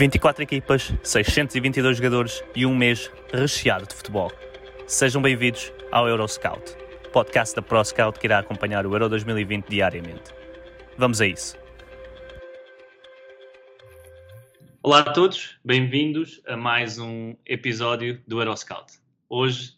24 equipas, 622 jogadores e um mês recheado de futebol. Sejam bem-vindos ao Euroscout, podcast da ProScout que irá acompanhar o Euro 2020 diariamente. Vamos a isso. Olá a todos, bem-vindos a mais um episódio do Euroscout. Hoje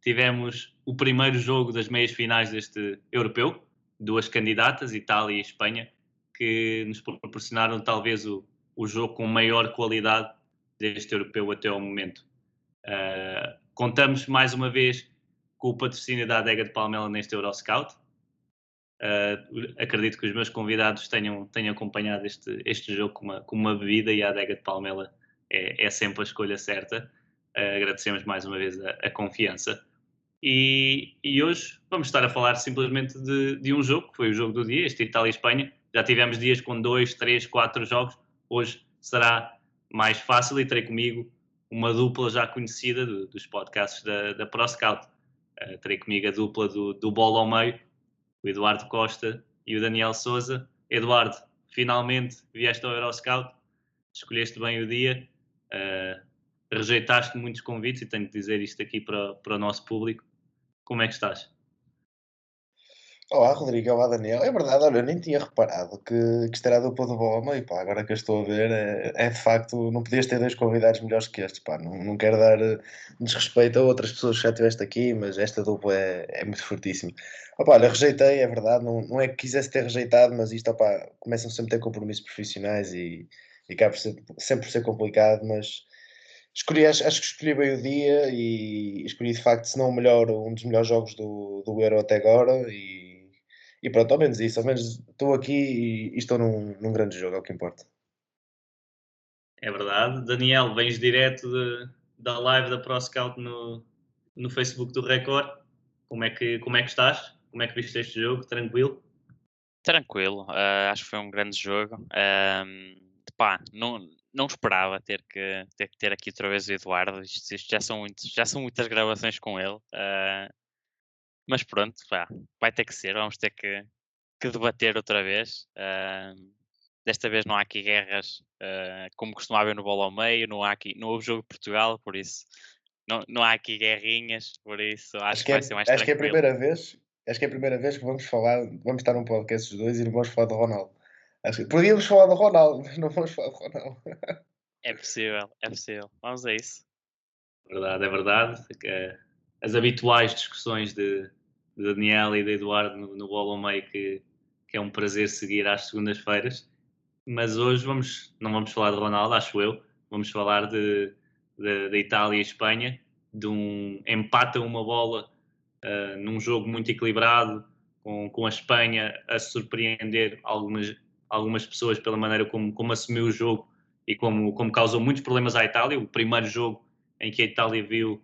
tivemos o primeiro jogo das meias finais deste europeu, duas candidatas, Itália e Espanha, que nos proporcionaram talvez o o jogo com maior qualidade deste europeu até ao momento. Uh, contamos mais uma vez com o patrocínio da Adega de Palmela neste Euroscout. Uh, acredito que os meus convidados tenham, tenham acompanhado este, este jogo com uma, com uma bebida e a Adega de Palmela é, é sempre a escolha certa. Uh, agradecemos mais uma vez a, a confiança. E, e, hoje vamos estar a falar simplesmente de, de, um jogo, que foi o jogo do dia, este Itália-Espanha. Já tivemos dias com dois, três, quatro jogos. Hoje será mais fácil e terei comigo uma dupla já conhecida do, dos podcasts da, da ProScout. Uh, terei comigo a dupla do, do Bola ao Meio, o Eduardo Costa e o Daniel Souza. Eduardo, finalmente vieste ao Euroscout, escolheste bem o dia. Uh, rejeitaste muitos convites e tenho de dizer isto aqui para, para o nosso público. Como é que estás? Olá, Rodrigo. Olá, Daniel. É verdade, olha, eu nem tinha reparado que, que isto era a dupla do Boma e pá, agora que eu estou a ver, é, é, de facto, não podias ter dois convidados melhores que estes, pá. Não, não quero dar eh, desrespeito a outras pessoas que já tiveste aqui, mas esta dupla é, é muito fortíssima. Opa, olha, rejeitei, é verdade, não, não é que quisesse ter rejeitado, mas isto, opa, começam sempre a ter compromissos profissionais e, e acaba por ser, sempre por ser complicado, mas escolhi, acho, acho, que escolhi bem o dia e escolhi de facto, se não o melhor, um dos melhores jogos do, do Euro até agora e, e pronto, ao menos isso, ao menos estou aqui e, e estou num, num, grande jogo, é o que importa. É verdade. Daniel, vens direto de, da live da ProScout no, no Facebook do Record. Como é, que, como é que estás? Como é que viste este jogo? Tranquilo? Tranquilo, uh, acho que foi um grande jogo. Uh, pá, não, não esperava ter que, ter que ter aqui outra vez o Eduardo. Isto, isto já, são muitos, já são muitas gravações com ele. Uh, mas pronto, pá, vai ter que ser. Vamos ter que, que debater outra vez. Uh, desta vez não há aqui guerras uh, como costumava no bola ao meio. Não, há aqui, não houve jogo de Portugal, por isso não, não há aqui guerrinhas. Por isso acho, acho que, vai é, ser mais acho tranquilo. que é a primeira vez. Acho que é a primeira vez que vamos falar, vamos estar num podcast os dois e não vamos falar do Ronaldo. Acho que podíamos falar do Ronaldo, mas não vamos falar do Ronaldo. É possível, é possível. Vamos a isso. Verdade, é verdade. As habituais discussões de, Daniel e de Eduardo no, no Bola ao Meio, que, que é um prazer seguir às segundas-feiras. Mas hoje vamos, não vamos falar de Ronaldo, acho eu. Vamos falar de, de, de Itália e Espanha, de um empate a uma bola uh, num jogo muito equilibrado, com, com a Espanha a surpreender algumas, algumas pessoas pela maneira como, como assumiu o jogo e como, como causou muitos problemas à Itália. O primeiro jogo em que a Itália viu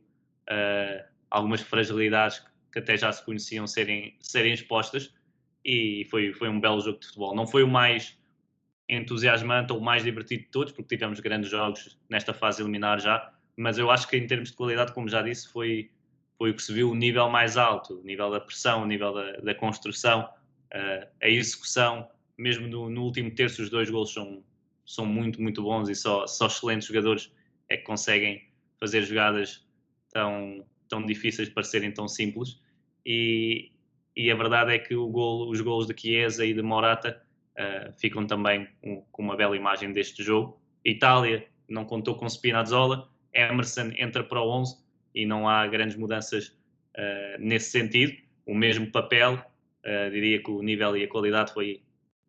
uh, algumas fragilidades que até já se conheciam serem, serem expostas e foi, foi um belo jogo de futebol. Não foi o mais entusiasmante ou o mais divertido de todos, porque tivemos grandes jogos nesta fase eliminar já, mas eu acho que em termos de qualidade, como já disse, foi, foi o que se viu o nível mais alto, o nível da pressão, o nível da, da construção, uh, a execução, mesmo no, no, último terço, os dois gols são, são muito, muito bons e só, só excelentes jogadores é que conseguem fazer jogadas tão, tão difíceis de parecerem tão simples. E, e a verdade é que o gol, os gols de Chiesa e de Morata uh, ficam também com, com, uma bela imagem deste jogo. Itália não contou com Spinazzola, Emerson entra para o 11 e não há grandes mudanças uh, nesse sentido. O mesmo papel, uh, diria que o nível e a qualidade foi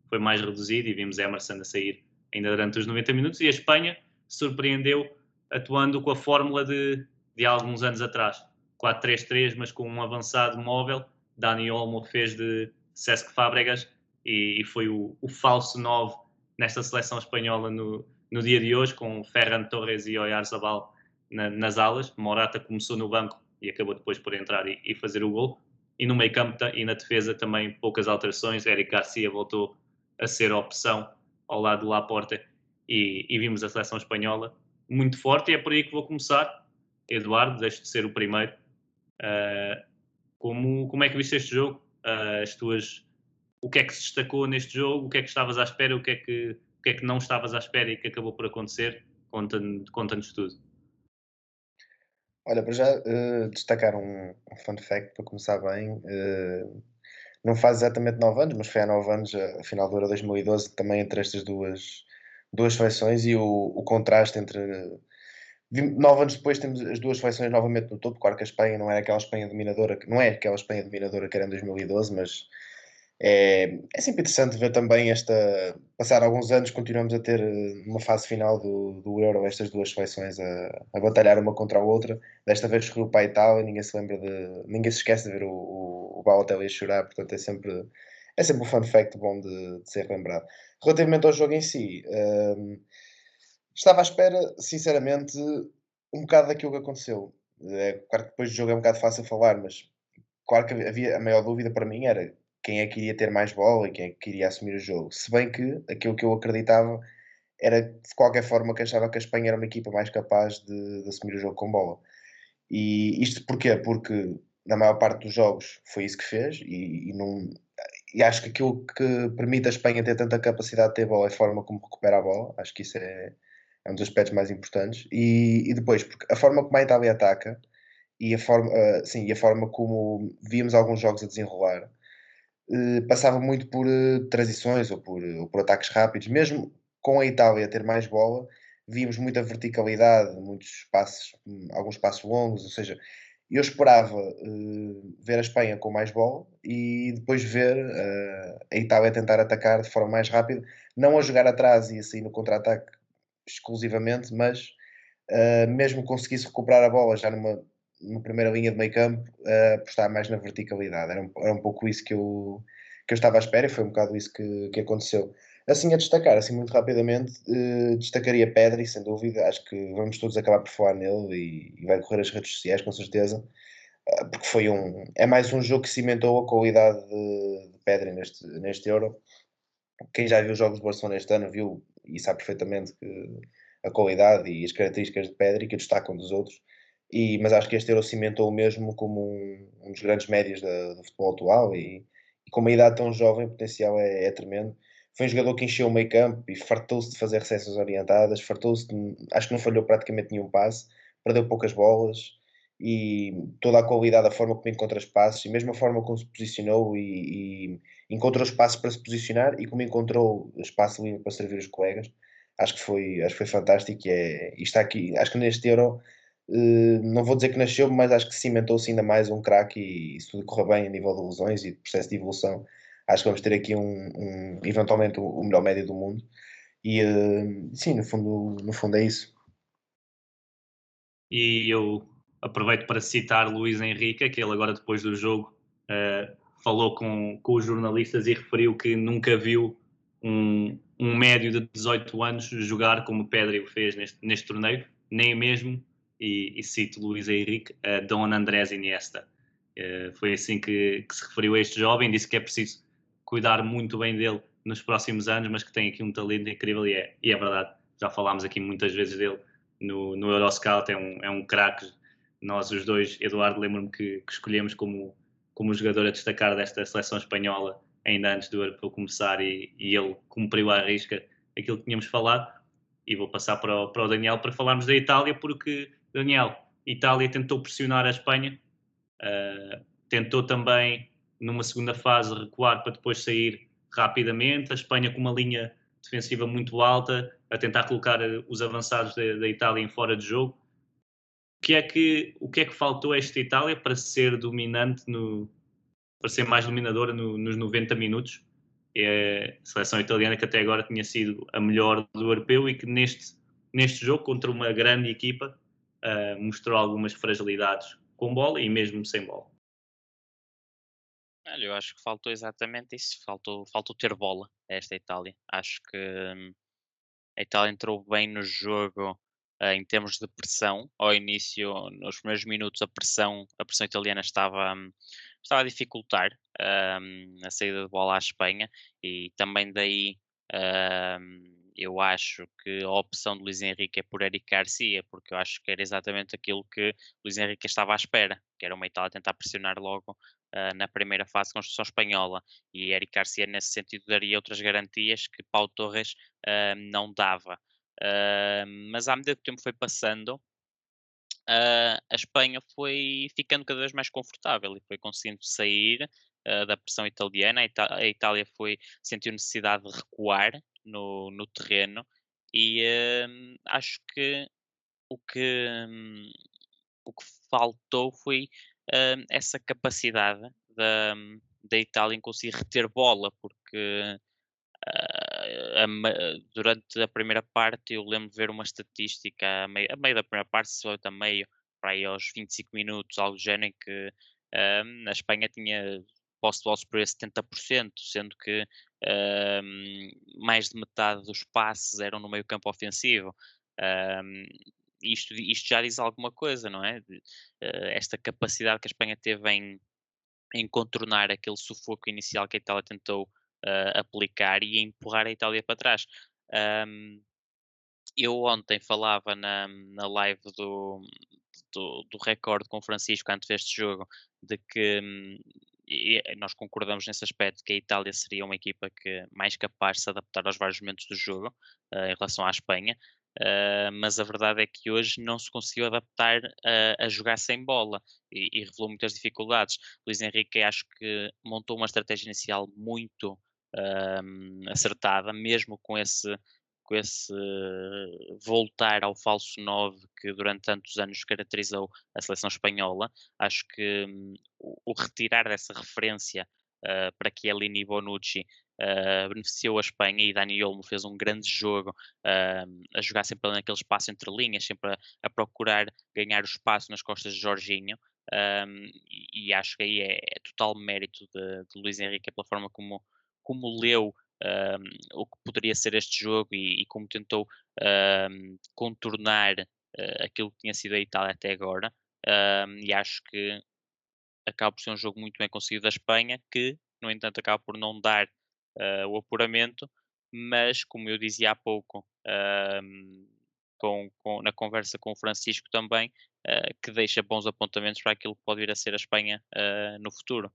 foi mais reduzido e vimos Emerson a sair ainda durante os 90 minutos e a Espanha surpreendeu atuando com a fórmula de, de alguns anos atrás. 4-3-3, mas com um avançado móvel. Dani Olmo fez de Cesc Fábregas e, e foi o, o, falso 9 nesta seleção espanhola no, no dia de hoje, com Ferran Torres e Oyarzabal na, nas alas. Morata começou no banco e acabou depois por entrar e, e fazer o gol. E no meio campo e na defesa também poucas alterações. Eric Garcia voltou a ser a opção ao lado do Laporta e, e vimos a seleção espanhola muito forte e é por aí que vou começar. Eduardo, deixo de ser o primeiro. Uh, como, como é que viste este jogo? Uh, as tuas, o que é que se destacou neste jogo? O que é que estavas à espera? O que é que, o que, é que não estavas à espera e que acabou por acontecer? Conta-nos conta tudo. Olha, para já uh, destacar um, um fun fact para começar bem. Uh, não faz exatamente 9 anos, mas foi há 9 anos, a final do Euro 2012, também entre estas duas, duas seleções e o, o contraste entre. Nove anos depois temos as duas seleções novamente no topo. Claro que a Espanha não é aquela Espanha dominadora, não é aquela Espanha dominadora que era em 2012, mas é, é sempre interessante ver também esta. Passar alguns anos, continuamos a ter eh, uma fase final do, do Euro, estas duas seleções a, a batalhar uma contra a outra. Desta vez escolheu para a Itália, ninguém se lembra de. ninguém se esquece de ver o, o, o Balotelli a chorar, portanto é sempre. É sempre um fun fact bom de, de ser lembrado. Relativamente ao jogo em si, um, estava à espera, sinceramente, um bocado daquilo que aconteceu. É, claro que depois do jogo é um bocado fácil falar, mas claro que havia a maior dúvida para mim era quem é que iria ter mais bola e quem é que iria assumir o jogo. Se bem que aquilo que eu acreditava era de qualquer forma que achava que a Espanha era uma equipa mais capaz de, de assumir o jogo com bola. E isto porquê? Porque na maior parte dos jogos foi isso que fez e, e, não, e acho que aquilo que permite a Espanha ter tanta capacidade de ter bola é a forma como recupera a bola. Acho que isso é, é um dos aspectos mais importantes. E, e, depois, porque a forma como a Itália ataca e a forma, uh, sim, e a forma como víamos alguns jogos a desenrolar eh, passava muito por uh, transições ou por, ou por ataques rápidos. Mesmo com a Itália ter mais bola, víamos muita verticalidade, muitos passos, alguns passos longos, ou seja, eu esperava uh, ver a Espanha com mais bola e depois ver uh, a Itália tentar atacar de forma mais rápida, não a jogar atrás e a sair no contra-ataque exclusivamente, mas uh, mesmo conseguisse recuperar a bola já numa na primeira linha de meio campo, uh, apostar mais na verticalidade. Era um, era um pouco isso que eu, que eu estava à espera e foi um bocado isso que, que aconteceu. Assim, a destacar, assim muito rapidamente, uh, destacaria Pedri, sem dúvida. Acho que vamos todos acabar por falar nele e, e vai correr as redes sociais, com certeza. Uh, porque foi um. É mais um jogo que cimentou a qualidade de, de Pedri neste, neste Euro. Quem já viu os jogos do Barcelona este ano viu e sabe perfeitamente que a qualidade e as características de Pedri que destacam dos outros e, mas acho que este Euro cimentou mesmo como um, um dos grandes médios da, do futebol atual e, e, com uma idade tão jovem o potencial é, é tremendo. Foi um jogador que encheu o meio campo e fartou-se de fazer recepções orientadas, fartou-se acho que não falhou praticamente nenhum passe, perdeu poucas bolas e toda a qualidade, a forma como encontra espaços e mesmo a forma como se posicionou e, e encontrou espaços para se posicionar e como encontrou espaço livre para servir os colegas, acho que foi, acho que foi fantástico e, é, e está aqui, acho que neste Euro Uh, não vou dizer que nasceu, mas acho que cimentou-se ainda mais um craque e, se tudo correr bem a nível de lesões e de processo de evolução, acho que vamos ter aqui um, um eventualmente o, melhor médio do mundo. E uh, sim, no fundo, no fundo é isso. E eu aproveito para citar Luís Henrique, que ele agora depois do jogo uh, falou com, com os jornalistas e referiu que nunca viu um, um médio de 18 anos jogar como o Pedri o fez neste, neste torneio, nem mesmo e, e cito Luís Henrique, a Dom Andrés Iniesta. Uh, foi assim que, que, se referiu a este jovem, disse que é preciso cuidar muito bem dele nos próximos anos, mas que tem aqui um talento incrível e é, e é verdade. Já falámos aqui muitas vezes dele no, no Euroscout, é um, é um craque. Nós os dois, Eduardo, lembro-me que, que, escolhemos como, como jogador a destacar desta seleção espanhola ainda antes do Europeu começar e, e ele cumpriu à risca aquilo que tínhamos falado. E vou passar para o, para o Daniel para falarmos da Itália, porque Daniel, Itália tentou pressionar a Espanha, uh, tentou também numa segunda fase recuar para depois sair rapidamente. A Espanha com uma linha defensiva muito alta, a tentar colocar os avançados da, da Itália em fora de jogo. Que é que, o que, é que faltou a esta Itália para ser dominante, no, para ser mais dominadora no, nos 90 minutos? É a seleção italiana que até agora tinha sido a melhor do europeu e que neste, neste jogo, contra uma grande equipa, uh, mostrou algumas fragilidades com bola e mesmo sem bola. Olha, eu acho que faltou exatamente isso. Faltou, faltou ter bola a esta Itália. Acho que hum, a Itália entrou bem no jogo em termos de pressão. Ao início, nos primeiros minutos, a pressão, a pressão italiana estava, um, estava a dificultar um, a saída de bola à Espanha e também daí um, eu acho que a opção de Luís Henrique é por Eric Garcia, porque eu acho que era exatamente aquilo que Luís Henrique estava à espera, que era uma Itália tentar pressionar logo uh, na primeira fase de construção espanhola. E Eric Garcia, nesse sentido, daria outras garantias que Paulo Torres uh, não dava. Uh, mas à medida que o tempo foi passando, a Espanha foi ficando cada vez mais confortável e foi conseguindo sair da pressão italiana. A, Itália foi sentiu necessidade de recuar no, no terreno e uh, acho que o que, um, o que faltou foi uh, essa capacidade da, da Itália em conseguir reter bola, porque uh, a, durante a primeira parte eu lembro de ver uma estatística a meio, a meio da primeira parte, se foi a meio, para aí aos 25 minutos, algo do género, em que a Espanha tinha posse de bola superior a 70%, sendo que uh, mais de metade dos passes eram no meio campo ofensivo. Uh, isto, isto já diz alguma coisa, não é? Uh, esta capacidade que a Espanha teve em, em contornar aquele sufoco inicial que a Itália tentou ah, aplicar e empurrar a Itália para trás. Um, eu ontem falava na, na live do, do, do recorde com o Francisco antes deste jogo de que hum, nós concordamos nesse aspecto que a Itália seria uma equipa que mais capaz de se adaptar aos vários momentos do jogo uh, em relação à Espanha, uh, mas a verdade é que hoje não se conseguiu adaptar a, a jogar sem bola e, e, revelou muitas dificuldades. Luís Henrique acho que montou uma estratégia inicial muito acertada, mesmo com esse com esse voltar ao falso 9 que durante tantos anos caracterizou a seleção espanhola. Acho que um, o, retirar dessa referência uh, para Chiellini e Bonucci uh, beneficiou a Espanha e Dani Olmo fez um grande jogo uh, a jogar sempre naquele espaço entre linhas, sempre a, a procurar ganhar o espaço nas costas de Jorginho. E, e, acho que aí é, é total mérito de, de Luís Henrique pela forma como, como leu um, o que poderia ser este jogo e, e como tentou um, contornar uh, aquilo que tinha sido a Itália até agora. Um, e acho que acaba por ser um jogo muito bem conseguido da Espanha, que, no entanto, acaba por não dar uh, o apuramento, mas, como eu dizia há pouco, com, com, na conversa com o Francisco também, uh, que deixa bons apontamentos para aquilo que pode vir a ser a Espanha no futuro.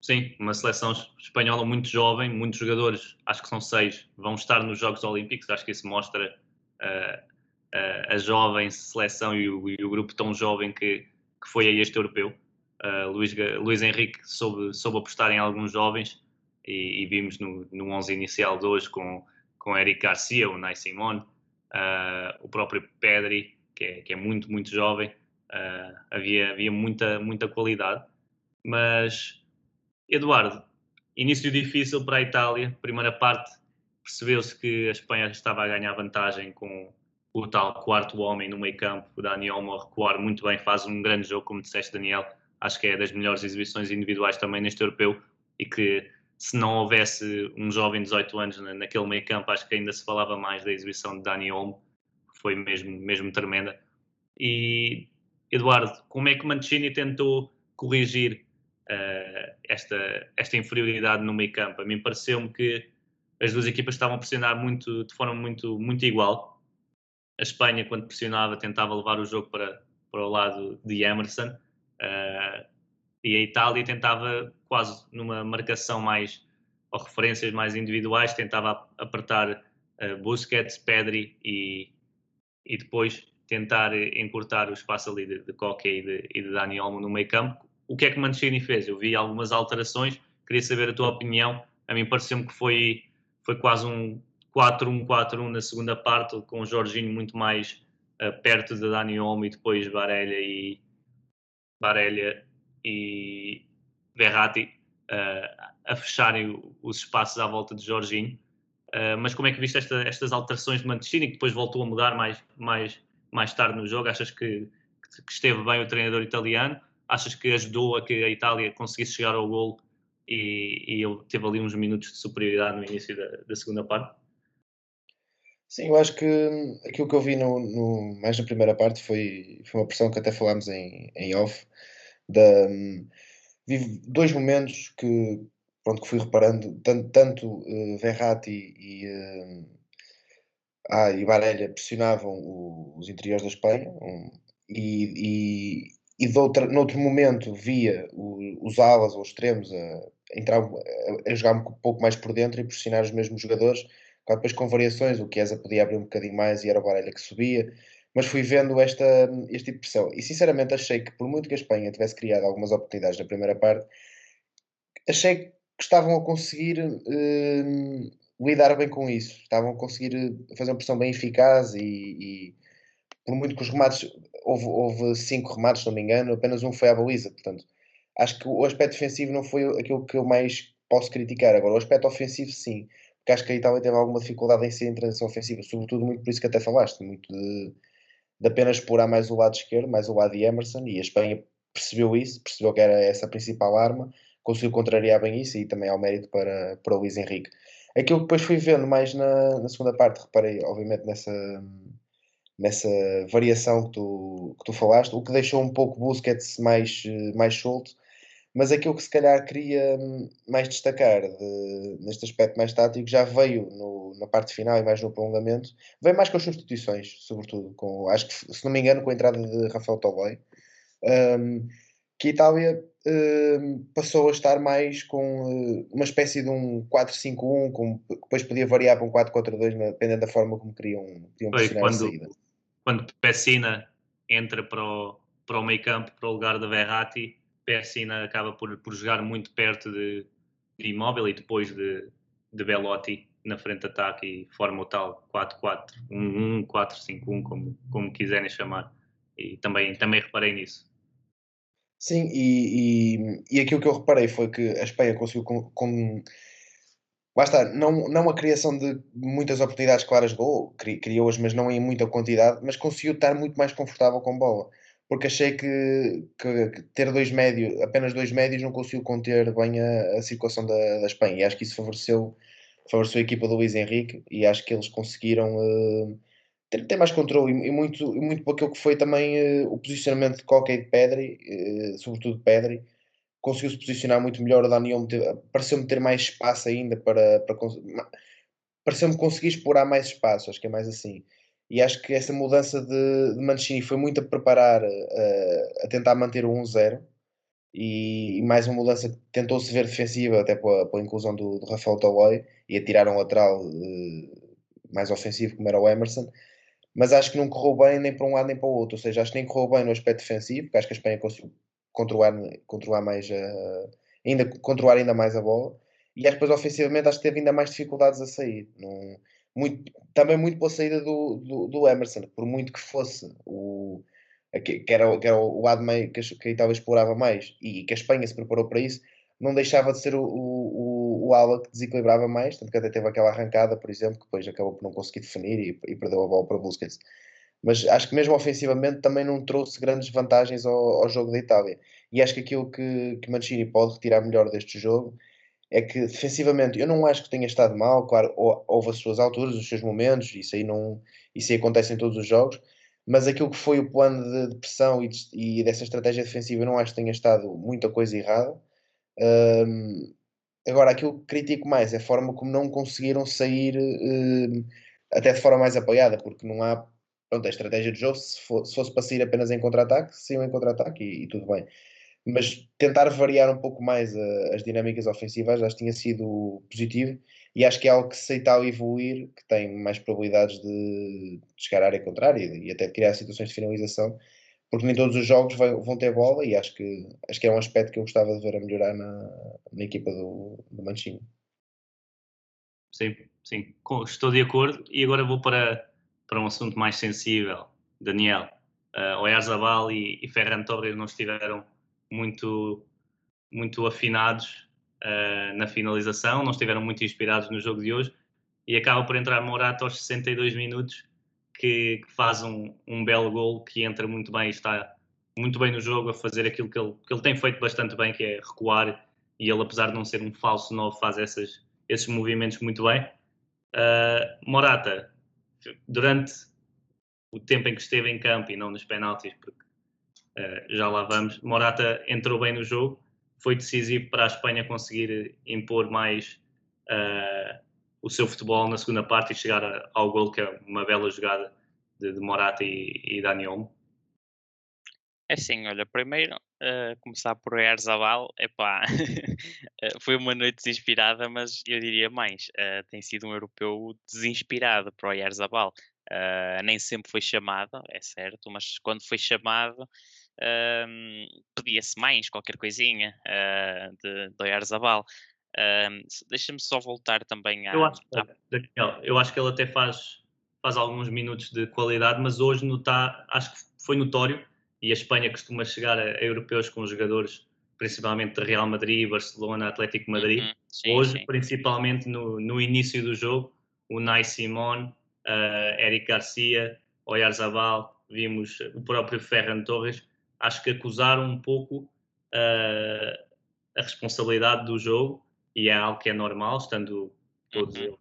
Sim, uma seleção espanhola muito jovem, muitos jogadores, acho que são seis, vão estar nos Jogos Olímpicos. Acho que isso mostra uh, uh, a jovem seleção e o, e o, grupo tão jovem que, que foi a este europeu. Uh, Luís, Luís Henrique soube, soube apostar em alguns jovens e, e vimos no, no 11 inicial de hoje com, com Eric Garcia, o Nai Simone, o próprio Pedri, que é, que é muito, muito jovem. havia, havia muita, muita qualidade, mas Eduardo, início difícil para a Itália. Primeira parte, percebeu-se que a Espanha estava a ganhar vantagem com o tal quarto homem no meio campo, o Dani Olmo a recuar muito bem, faz um grande jogo, como disseste, Daniel. Acho que é das melhores exibições individuais também neste europeu e que se não houvesse um jovem de 18 anos naquele meio campo, acho que ainda se falava mais da exibição de Dani Olmo, foi mesmo, mesmo tremenda. E, Eduardo, como é que Mancini tentou corrigir uh, esta, esta inferioridade no meio campo. A mim pareceu-me que as duas equipas estavam a pressionar muito, de forma muito, muito igual. A Espanha, quando pressionava, tentava levar o jogo para, para o lado de Emerson uh, e a Itália tentava quase numa marcação mais ou referências mais individuais, tentava apertar uh, Busquets, Pedri e, e depois tentar encurtar o espaço ali de, de Coque e de, e de Dani Olmo no meio campo, o que é que Mancini fez? Eu vi algumas alterações, queria saber a tua opinião. A mim pareceu-me que foi, foi quase um 4-1-4-1 na segunda parte, com o Jorginho muito mais uh, perto de Dani Olmo e depois Barella e, Barella e Verratti uh, a fecharem os espaços à volta de Jorginho. Uh, mas como é que viste esta, estas alterações de Mancini, que depois voltou a mudar mais, mais, mais tarde no jogo? Achas que, que esteve bem o treinador italiano? Achas que ajudou a que a Itália conseguisse chegar ao gol e, e ele teve ali uns minutos de superioridade no início da, da segunda parte? Sim, eu acho que aquilo que eu vi no, no- mais na primeira parte foi, foi uma pressão que até falámos em, em off. Da, vi dois momentos que, pronto, que fui reparando, tanto, tanto eh, Verratti e, eh, ah, e pressionavam o- os interiores da Espanha um, e, e, e de noutro momento via os alas ou os extremos a, entrar, a, a jogar um pouco mais por dentro e pressionar os mesmos jogadores Claro, depois com variações, o Chiesa podia abrir um bocadinho mais e era o Varela que subia, mas fui vendo esta, este tipo de pressão. E sinceramente achei que, por muito que a Espanha tivesse criado algumas oportunidades na primeira parte, achei que estavam a conseguir eh, lidar bem com isso. Estavam a conseguir eh, fazer uma pressão bem eficaz e, e por muito que os remates, houve, houve cinco remates, se não me engano, apenas um foi à baliza. Portanto, acho que o aspecto defensivo não foi aquilo que eu mais posso criticar. Agora, o aspecto ofensivo, sim porque acho que a Itália teve alguma dificuldade em ser em transição ofensiva, sobretudo muito por isso que até falaste, muito de, de apenas explorar mais o lado esquerdo, mais o lado de Emerson, e a Espanha percebeu isso, percebeu que era essa a principal arma, conseguiu contrariar bem isso e também ao mérito para, para o Luís Henrique. Aquilo que depois fui vendo mais na, na segunda parte, reparei obviamente nessa, nessa variação que tu, que tu falaste, o que deixou um pouco Busquets mais, mais solto, mas aquilo que se calhar queria hum, mais destacar de, neste aspecto mais tático já veio no, na parte final e mais no prolongamento, veio mais com as substituições, sobretudo, com, acho que se não me engano com a entrada de Rafael Tolói, um, que a Itália um, passou a estar mais com uh, uma espécie de um 4-5-1, com, depois podia variar para um 4-4-2, dependendo da forma como queriam, queriam Foi posicionar a quando, saída. Quando Pessina entra para o, para o meio campo, para o lugar de Verratti, Pessina acaba por, por jogar muito perto de, de Immobile e depois de, de Belotti na frente de ataque e forma o tal 4-4-1-1, 4-5-1, como, como quiserem chamar. E também, também reparei nisso. Sim, e, e, e aquilo que eu reparei foi que a Espanha conseguiu com, com está, não, não a criação de muitas oportunidades claras de gol, cri- criou-as, mas não em muita quantidade, mas conseguiu estar muito mais confortável com bola. Porque achei que, que- que ter dois médios, apenas dois médios, não conseguiu conter bem a, a circulação da, da Espanha. E acho que isso favoreceu, favoreceu a equipa do Luís Henrique e acho que eles conseguiram eh, ter, ter mais controle e, e muito, e muito por aquilo que foi também eh, o posicionamento de Coca e de Pedri, eh, sobretudo de Pedri, conseguiu se posicionar muito melhor. O Daniel pareceu-me ter mais espaço ainda para, para pareceu-me conseguir explorar mais espaço, acho que é mais assim. E acho que essa mudança de, de Mancini foi muito a preparar, eh, a tentar manter o 1-0 e, e mais uma mudança que tentou-se ver defensiva até pela, pela inclusão do, do Rafael Tolói e a tirar um lateral eh, mais ofensivo como era o Emerson mas acho que não correu bem nem para um lado nem para o outro, ou seja, acho que nem correu bem no aspecto defensivo, porque acho que a Espanha conseguiu controlar, controlar mais a, ainda, controlar ainda mais a bola, e acho que depois ofensivamente acho que teve ainda mais dificuldades a sair. Não, muito, também muito pela saída do, do, do Emerson, por muito que fosse o que, era, que era o lado meio que que a Itália explorava mais e que a Espanha se preparou para isso, não deixava de ser o, o, o ala que desequilibrava mais, tanto que até teve aquela arrancada, por exemplo, que depois acabou por não conseguir definir e, e perdeu a bola para Busquets. Mas acho que mesmo ofensivamente também não trouxe grandes vantagens ao, ao jogo da Itália. E acho que aquilo que, que Mancini pode retirar melhor deste jogo é que defensivamente eu não acho que tenha estado mal, claro, houve as suas alturas, os seus momentos, isso aí, não, isso aí acontece em todos os jogos, mas aquilo que foi o plano de, de pressão e, de, e dessa estratégia defensiva eu não acho que tenha estado muita coisa errada. Um, agora, aquilo que critico mais é a forma como não conseguiram sair um, até de forma mais apoiada, porque não há pronto, a estratégia de jogo, se, for, se fosse para sair apenas em contra-ataque, saiam em contra-ataque e, e, tudo bem. Mas tentar variar um pouco mais a, as dinâmicas ofensivas acho que tinha sido positivo e acho que é algo que se Itália evoluir, que tem mais probabilidades de, chegar à área contrária e, até de criar situações de finalização, porque nem todos os jogos vão ter bola e acho que, acho que é um aspecto que eu gostava de ver a melhorar na, na equipa do, do Mancini. Sim, sim, estou de acordo e agora vou para, para um assunto mais sensível. Daniel, uh, Oyarzabal e, e Ferran Torres não estiveram muito, muito afinados uh, na finalização, não estiveram muito inspirados no jogo de hoje e acaba por entrar Morato aos 62 minutos que, que faz um, um belo gol que entra muito bem e está muito bem no jogo, a fazer aquilo que ele, que ele tem feito bastante bem, que é recuar, e ele, apesar de não ser um falso novo, faz essas, esses movimentos muito bem. Uh, Morata, durante o tempo em que esteve em campo e não nos penaltis, porque uh, já lá vamos, Morata entrou bem no jogo, foi decisivo para a Espanha conseguir impor mais uh, o seu futebol na segunda parte e chegar ao gol, que é uma bela jogada de, de Morata e, e Olmo. É sim, olha, primeiro uh, começar por Erzabal, epá, foi uma noite desinspirada, mas eu diria mais, uh, tem sido um europeu desinspirado para o Erzabal. Uh, nem sempre foi chamado, é certo, mas quando foi chamado uh, pedia-se mais qualquer coisinha de, do Erzabal. Uh, Deixa-me só voltar também à. Eu acho, Daniel, eu acho que ele até faz, faz alguns minutos de qualidade, mas hoje no tá, acho que foi notório e a Espanha costuma chegar a, a europeus com jogadores principalmente de Real Madrid, Barcelona, Atlético Madrid. Uhum, sim, hoje, sim. principalmente no, no início do jogo, o Nai Simon uh, Eric Garcia, Oyarzabal, vimos o próprio Ferran Torres, acho que acusaram um pouco uh, a responsabilidade do jogo e é algo que é normal, estando todos uhum.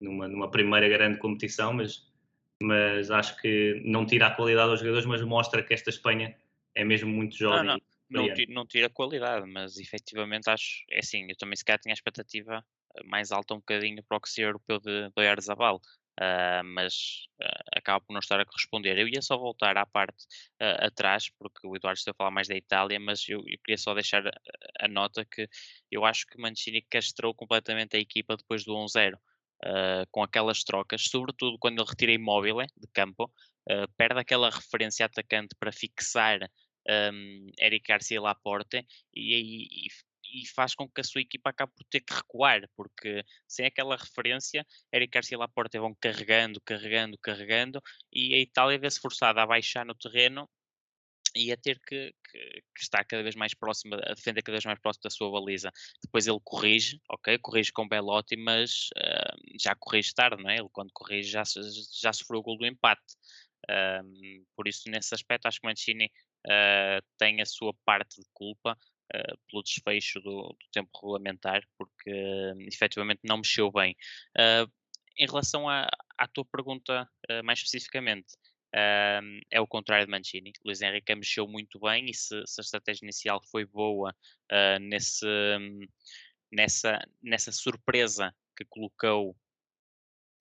numa, numa primeira grande competição, mas, mas acho que não tira a qualidade aos jogadores, mas mostra que esta Espanha é mesmo muito jovem. Não, não, não, tira, não tira a qualidade, mas efetivamente acho, é assim, eu também se calhar tinha a expectativa mais alta um bocadinho para o que ser europeu de, de Oyarzabal uh, mas uh, acaba por não estar a corresponder. Eu ia só voltar à parte uh, atrás, porque o Eduardo está a falar mais da Itália, mas eu, eu queria só deixar a, a, nota que eu acho que Mancini castrou completamente a equipa depois do 1-0. Com aquelas trocas, sobretudo quando ele retira imóvel de campo, perde aquela referência atacante para fixar um, Eric Garcia Laporte e, e, e faz com que a sua equipa acabe por ter que recuar, porque sem aquela referência, Eric Garcia Laporte vão carregando, carregando, carregando, e a Itália vê-se forçada a baixar no terreno e a ter que, que, que, estar cada vez mais próximo, a defender cada vez mais próximo da sua baliza. Depois ele corrige, ok, corrige com Belotti, mas uh, já corrige tarde, não é? Ele quando corrige já, já sofreu o gol do empate. Uh, por isso, nesse aspecto, acho que Mancini uh, tem a sua parte de culpa, pelo desfecho do, do, tempo regulamentar, porque uh, efetivamente não mexeu bem. Em relação à, à tua pergunta mais especificamente, é o contrário de Mancini. Luís Henrique mexeu muito bem e se, se a estratégia inicial foi boa nesse, um, nessa, nessa surpresa que colocou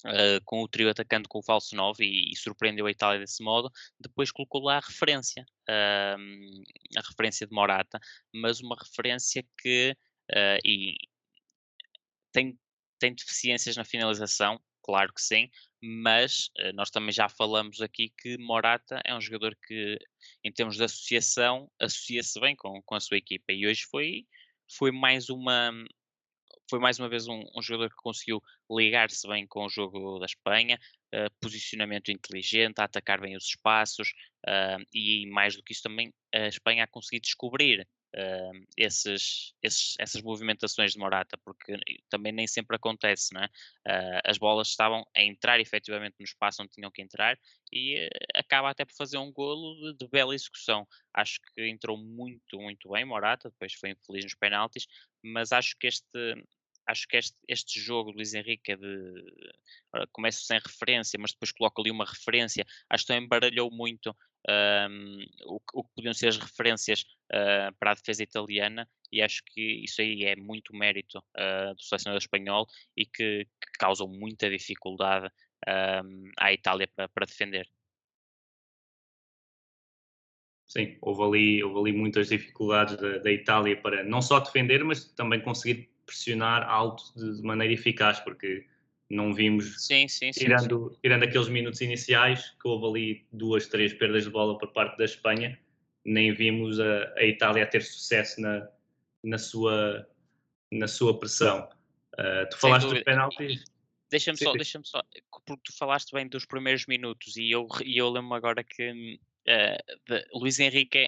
Uh, com o trio atacando com o falso 9 e, e, surpreendeu a Itália desse modo. Depois colocou lá a referência, uh, a referência de Morata, mas uma referência que uh, e tem, tem deficiências na finalização, claro que sim, mas nós também já falamos aqui que Morata é um jogador que, em termos de associação, associa-se bem com, com a sua equipa. E hoje foi, foi mais uma, foi mais uma vez um, um jogador que conseguiu ligar-se bem com o jogo da Espanha, uh, posicionamento inteligente, a atacar bem os espaços uh, e mais do que isso também a Espanha a conseguir descobrir uh, esses, esses, essas movimentações de Morata, porque também nem sempre acontece, não é? Uh, as bolas estavam a entrar efetivamente no espaço onde tinham que entrar e uh, acaba até por fazer um golo de, de, bela execução. Acho que entrou muito, muito bem Morata, depois foi infeliz nos penaltis, mas acho que este acho que este, este jogo do Luís Henrique é de começa sem referência, mas depois coloca ali uma referência, acho que embaralhou muito um, o, o, que podiam ser as referências uh, para a defesa italiana e acho que isso aí é muito mérito uh, do selecionador espanhol e que, que causam muita dificuldade um, à Itália para, para defender. Sim, houve ali, houve ali muitas dificuldades da, da Itália para não só defender, mas também conseguir pressionar alto de, de maneira eficaz, porque não vimos, sim, sim, sim, tirando, tirando aqueles minutos iniciais, que houve ali duas, três perdas de bola por parte da Espanha, nem vimos a, a Itália ter sucesso na, na, sua, na sua pressão. Uh, tu falaste dos penaltis. Deixa-me só, deixa só, porque tu falaste bem dos primeiros minutos e eu, e eu lembro agora que uh, Luís Henrique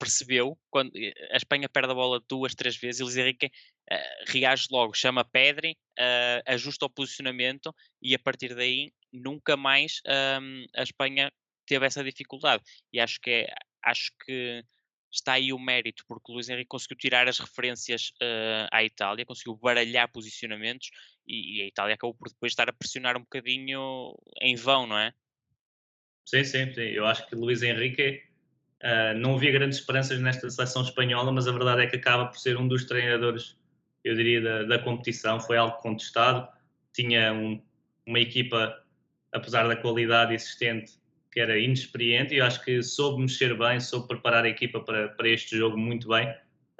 percebeu quando eh, a Espanha perde a bola duas, três vezes Luís Henrique uh, reage logo, chama Pedri, uh, ajusta o posicionamento e a partir daí nunca mais um, a Espanha teve essa dificuldade. E acho que é, acho que está aí o mérito, porque o Luís Henrique conseguiu tirar as referências uh, à Itália, conseguiu baralhar posicionamentos e, e, a Itália acabou por depois estar a pressionar um bocadinho em vão, não é? Sim, sim, sim. Eu acho que Luís Henrique uh, não havia grandes esperanças nesta seleção espanhola, mas a verdade é que acaba por ser um dos treinadores, eu diria, da, da competição. Foi algo contestado. Tinha um, uma equipa, apesar da qualidade existente, que era inexperiente e eu acho que soube mexer bem, soube preparar a equipa para, para este jogo muito bem.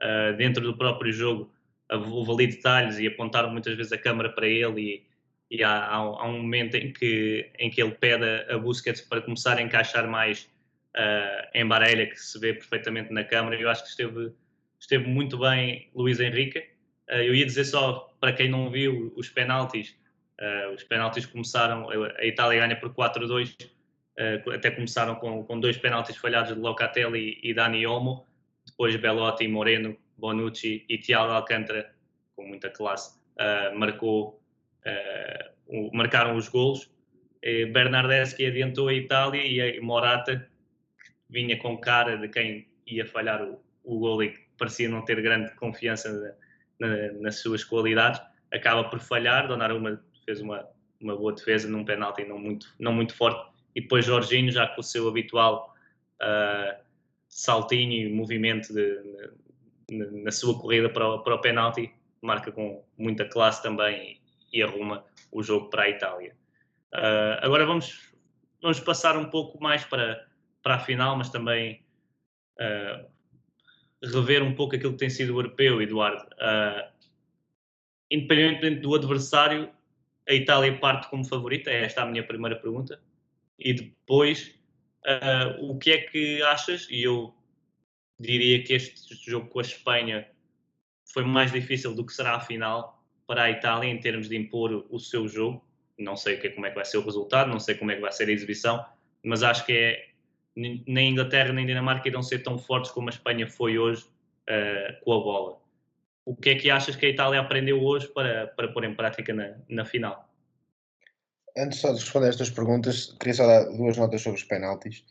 Uh, dentro do próprio jogo, houve ali detalhes e apontaram muitas vezes a câmara para ele e, e há, há, um momento em que, em que ele pede a, Busquets para começar a encaixar mais uh, em Barelha, que se vê perfeitamente na câmara. Eu acho que esteve, esteve muito bem Luís Henrique. Uh, eu ia dizer só, para quem não viu os penaltis, uh, os penaltis começaram, a Itália ganha por 4-2, uh, até começaram com, com dois penaltis falhados de Locatelli e Dani Olmo, depois Belotti, Moreno, Bonucci e Thiago Alcântara, com muita classe, marcou, marcaram os golos. Bernardeschi adiantou a Itália e Morata, vinha com cara de quem ia falhar o, o gol e que parecia não ter grande confiança na, na, nas suas qualidades, acaba por falhar. Donnarumma fez uma, uma boa defesa num penalti não muito, não muito forte e depois Jorginho, já com o seu habitual uh, saltinho e movimento de, de, na sua corrida para o, para o penalti, marca com muita classe também e, e arruma o jogo para a Itália. Uh, agora vamos, vamos passar um pouco mais para, para a final, mas também uh, rever um pouco aquilo que tem sido o europeu, Eduardo. Uh, independentemente do adversário, a Itália parte como favorita? É esta a minha primeira pergunta. E depois, uh, o que é que achas? E eu diria que este jogo com a Espanha foi mais difícil do que será a final para a Itália em termos de impor o seu jogo. Não sei que, como é que vai ser o resultado, não sei como é que vai ser a exibição, mas acho que é nem Inglaterra nem Dinamarca irão ser tão fortes como a Espanha foi hoje uh, com a bola. O que é que achas que a Itália aprendeu hoje para, para pôr em prática na, na final? antes só de responder estas perguntas, queria só dar duas notas sobre os penaltis.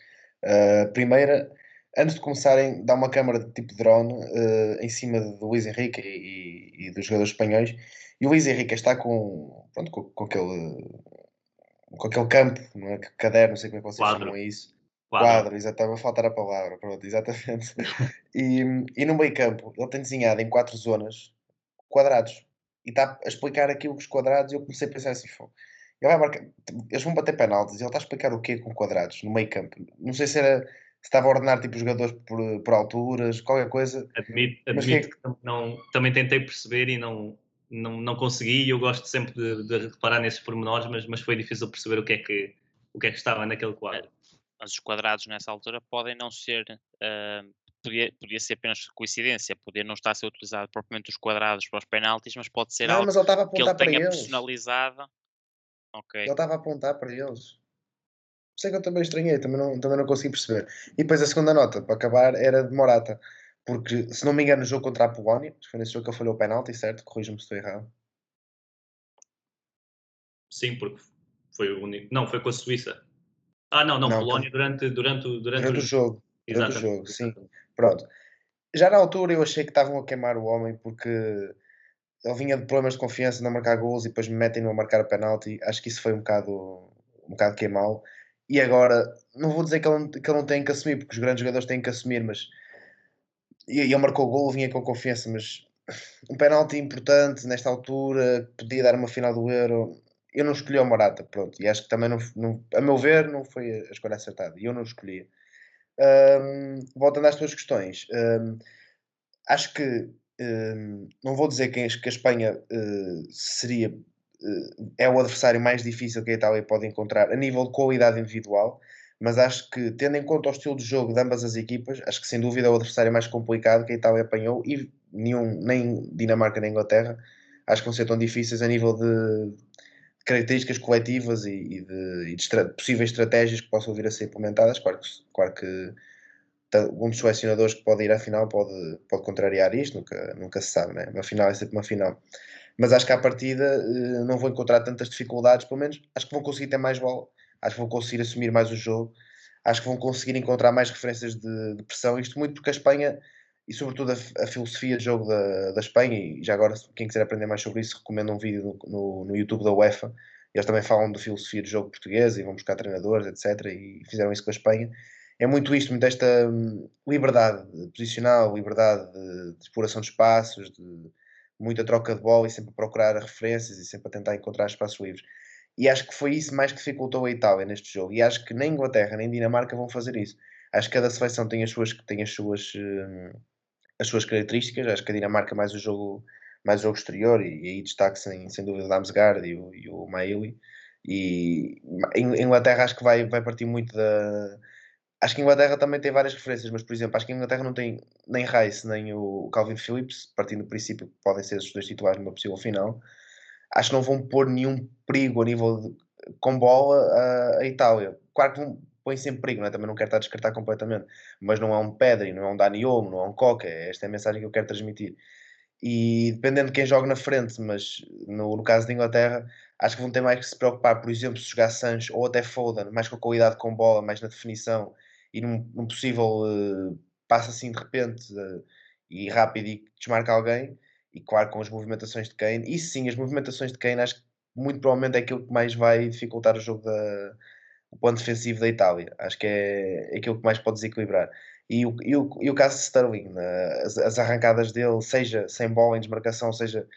Uh, primeira, antes de começarem, dá uma câmara de tipo drone uh, em cima do Luís Henrique e, e, dos jogadores espanhóis. E o Luís Henrique está com, pronto, com, com, aquele, com aquele campo, não é? caderno, não sei como é que vocês Quadro. chamam isso. Quadro, Quadro exatamente, faltar a palavra, pronto, exatamente. e, e no meio campo, ele tem desenhado em quatro zonas quadrados. E está a explicar aquilo com os quadrados e eu comecei a pensar assim, ele vai marcar, eles vão bater penaltis e ele está a explicar o quê com quadrados no meio campo. Não sei se era se estava a ordenar tipo jogadores por, por alturas, qualquer coisa. Admito, admito que, é que, não, também tentei perceber e não, não, não consegui. E eu gosto sempre de, de, reparar nesses pormenores, mas, mas foi difícil perceber o que é que, o que, é que estava naquele quadro. Mas os quadrados nessa altura podem não ser. Uh, podia, podia ser apenas coincidência, poder não estar a ser utilizado propriamente os quadrados para os penaltis, mas pode ser não, algo mas ele estava a que ele tenha eles. personalizado Ok. Ele estava a apontar para eles. Sei que eu também estranhei, também não, também não consegui perceber. E depois a segunda nota, para acabar, era de Morata. Porque, se não me engano, no jogo contra a Polónia, foi nesse jogo que ele falhou o penalti, certo? Corrija-me se estou errado. Sim, porque foi o único. Não, foi com a Suíça. Ah, não, não, não Polónia durante, durante, durante, durante o, jogo. Durante o jogo, sim. Pronto. Já na altura eu achei que estavam a queimar o homem porque ele vinha de problemas de confiança, não marcar gols e depois me metem-no a marcar a penalti. Acho que isso foi um bocado, um bocado que mau. E agora, não vou dizer que ele, que ele não tem que assumir, porque os grandes jogadores têm que assumir, mas. E ele marcou o gol, vinha com confiança, mas um penalti importante nesta altura, podia dar uma final do Euro. Eu não escolhi o Morata, pronto. E acho que também, não, não, a meu ver, não foi a escolha acertada. E eu não escolhi. Um, voltando às tuas questões, um, acho que não vou dizer que, a Espanha uh, seria uh, é o adversário mais difícil que a Itália pode encontrar a nível de qualidade individual, mas acho que, tendo em conta o estilo de jogo de ambas as equipas, acho que sem dúvida é o adversário mais complicado que a Itália apanhou e nenhum, nem Dinamarca nem Inglaterra acho que vão ser tão difíceis a nível de características coletivas e, e de, e de estra possíveis estratégias que possam vir a ser implementadas. Claro que, claro que um dos selecionadores que pode ir à final pode, pode contrariar isto, nunca, nunca se sabe, né? uma final é sempre uma final. Mas acho que à partida eh, não vão encontrar tantas dificuldades, pelo menos acho que vão conseguir ter mais bola, acho que vão conseguir assumir mais o jogo, acho que vão conseguir encontrar mais referências de, de pressão. Isto muito porque a Espanha, e sobretudo a, a, filosofia de jogo da, da Espanha, e já agora, quem quiser aprender mais sobre isso, recomendo um vídeo no, no, no YouTube da UEFA. Eles também falam da filosofia de jogo portuguesa e vão buscar treinadores, etc. E fizeram isso com a Espanha. É muito isto, muito esta hum, liberdade posicional, liberdade de, de exploração de espaços, de muita troca de bola e sempre a procurar referências e sempre a tentar encontrar espaços livres. E acho que foi isso mais que dificultou a Itália neste jogo. E acho que nem Inglaterra nem Dinamarca vão fazer isso. Acho que cada seleção tem as suas, tem as suas, hum, as suas características. Acho que a Dinamarca mais o jogo, mais o jogo exterior, e, e aí destaque sem, sem dúvida o Damsgaard e o, e o Maili. E a Inglaterra acho que vai, vai partir muito da. Acho que a Inglaterra também tem várias referências, mas por exemplo, acho que a Inglaterra não tem nem Rice nem o Calvin Phillips, partindo do princípio que podem ser os dois titulares numa possível final acho que não vão pôr nenhum perigo a nível de, com bola a, a Itália. Claro que põem sempre perigo, não é? também não quero estar a descartar completamente, mas não é um Pedri, não é um Dani Olmo, não é um Coca, esta é a mensagem que eu quero transmitir. E dependendo de quem joga na frente, mas no, no caso da Inglaterra, acho que vão ter mais que se preocupar, por exemplo, se jogar Sancho ou até Foden, mais com a qualidade com bola, mais na definição e num, num possível uh, passo assim de repente uh, e rápido e desmarca alguém e claro com as movimentações de Kane. E sim, as movimentações de Kane acho que muito provavelmente é aquilo que mais vai dificultar o jogo da o ponto defensivo da Itália. Acho que é, é aquilo que mais pode desequilibrar. E o, e o, e o caso de Sterling, né? as, as, arrancadas dele, seja sem bola em desmarcação, seja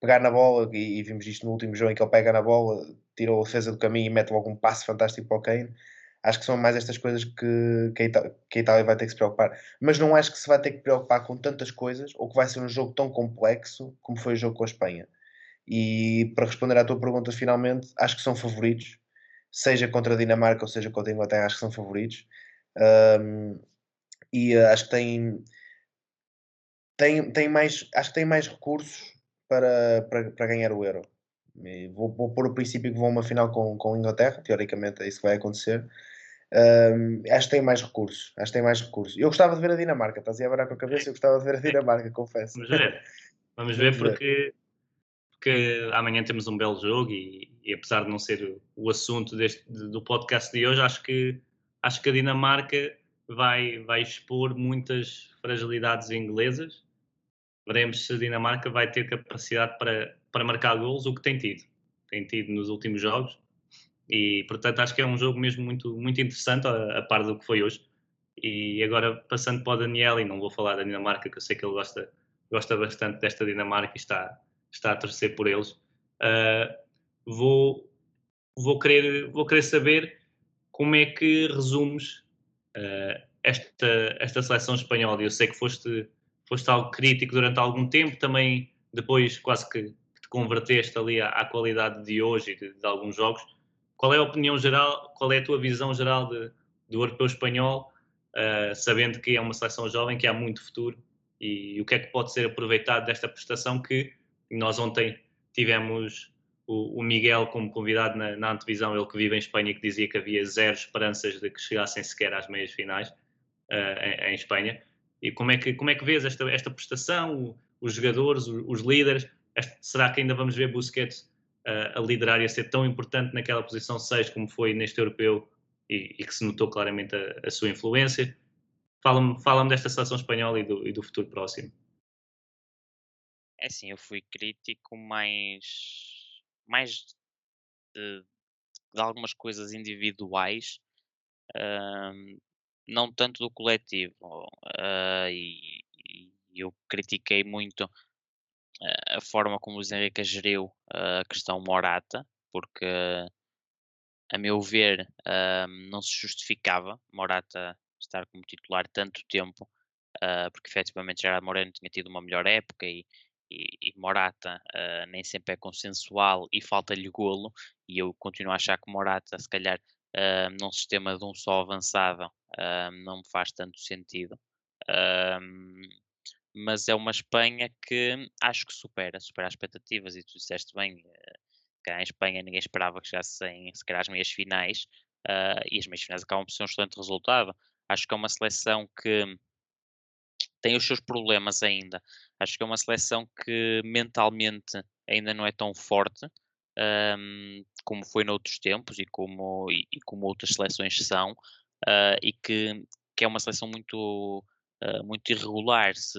pegar na bola, e, e, vimos isto no último jogo em que ele pega na bola, tirou a defesa do caminho e mete logo um passe fantástico para o Kane Acho que são mais estas coisas que, que, a Itália, que a Itália vai ter que se preocupar. Mas não acho que se vai ter que preocupar com tantas coisas ou que vai ser um jogo tão complexo como foi o jogo com a Espanha. E para responder à tua pergunta, finalmente, acho que são favoritos, seja contra a Dinamarca ou seja contra a Inglaterra, acho que são favoritos. Um, e uh, acho que tem, tem, tem mais, acho que tem mais recursos para, para, para ganhar o Euro. Vou, vou pôr o princípio que vão uma final com, com a Inglaterra, teoricamente é isso que vai acontecer. Um, acho que tem mais recursos. Acho que tem mais recursos. Eu gostava de ver a Dinamarca, estás a ver com a cabeça? Eu gostava de ver a Dinamarca, confesso. Vamos ver. Vamos ver porque, porque amanhã temos um belo jogo e, e apesar de não ser o assunto deste, do podcast de hoje, acho que, acho que a Dinamarca vai, vai expor muitas fragilidades inglesas. Veremos se a Dinamarca vai ter capacidade para, para marcar gols, o que tem tido. Tem tido nos últimos jogos e, portanto, acho que é um jogo mesmo muito, muito interessante, a, a par do que foi hoje. E agora, passando para o Daniel, e não vou falar da Dinamarca, que eu sei que ele gosta, gosta bastante desta Dinamarca e está, está a torcer por eles, uh, vou, vou, querer, vou querer saber como é que resumes uh, esta, esta seleção espanhola. Eu sei que foste, foste algo crítico durante algum tempo, também depois quase que te converteste ali à, à qualidade de hoje e de, de alguns jogos qual é a opinião geral, qual é a tua visão geral de, do europeu espanhol, uh, sabendo que é uma seleção jovem, que há muito futuro, e, o que é que pode ser aproveitado desta prestação que nós ontem tivemos o, o Miguel como convidado na, na, antevisão, ele que vive em Espanha, que dizia que havia zero esperanças de que chegassem sequer às meias finais uh, em, em, Espanha. E como é que, como é que vês esta, esta prestação, os jogadores, os, os líderes? Este, será que ainda vamos ver Busquets a liderar e a ser tão importante naquela posição 6 como foi neste europeu e, e que se notou claramente a, a sua influência. Fala-me fala desta seleção espanhola e do, e do futuro próximo. É assim, eu fui crítico mais, mais de, de algumas coisas individuais, uh, não tanto do coletivo. Uh, e, e, eu critiquei muito a forma como o Luís Henrique geriu a questão Morata, porque, a meu ver, não se justificava Morata estar como titular tanto tempo, ah, porque efetivamente Gerard Moreno tinha tido uma melhor época e, e, e Morata uh, nem sempre é consensual e falta-lhe golo, e eu continuo a achar que Morata, se calhar, uh, num sistema de um só avançado, uh, não faz tanto sentido mas é uma Espanha que acho que supera, supera as expectativas, e tu disseste bem, cá em Espanha ninguém esperava que chegassem sequer às meias finais, e as meias finais acabam por ser um excelente resultado. Acho que é uma seleção que tem os seus problemas ainda. Acho que é uma seleção que mentalmente ainda não é tão forte um, como foi noutros tempos e como, e, e como outras seleções são. uh, e que, que é uma seleção muito, uh, muito irregular, se,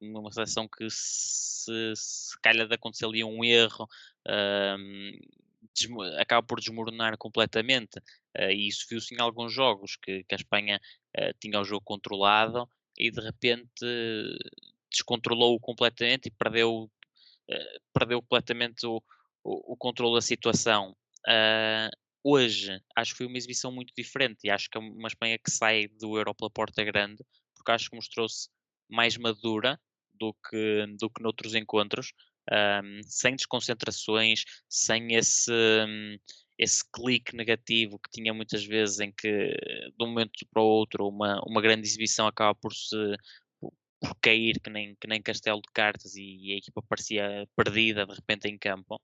uma seleção que se, se calhar de acontecer ali um erro acaba por desmoronar completamente e isso viu-se em alguns jogos que, que a Espanha tinha o jogo controlado e de repente descontrolou-o completamente e perdeu, perdeu completamente o, o, o controle da situação. Uh, hoje acho que foi uma exibição muito diferente e acho que é uma Espanha que sai do Euro pela porta grande, porque acho que mostrou-se mais madura do que, do que noutros encontros, um, sem desconcentrações, sem esse, um, esse clique negativo que tinha muitas vezes em que de um momento para o outro uma, uma grande exibição acaba por se por cair que nem, que nem castelo de cartas e, e a equipa parecia perdida de repente em campo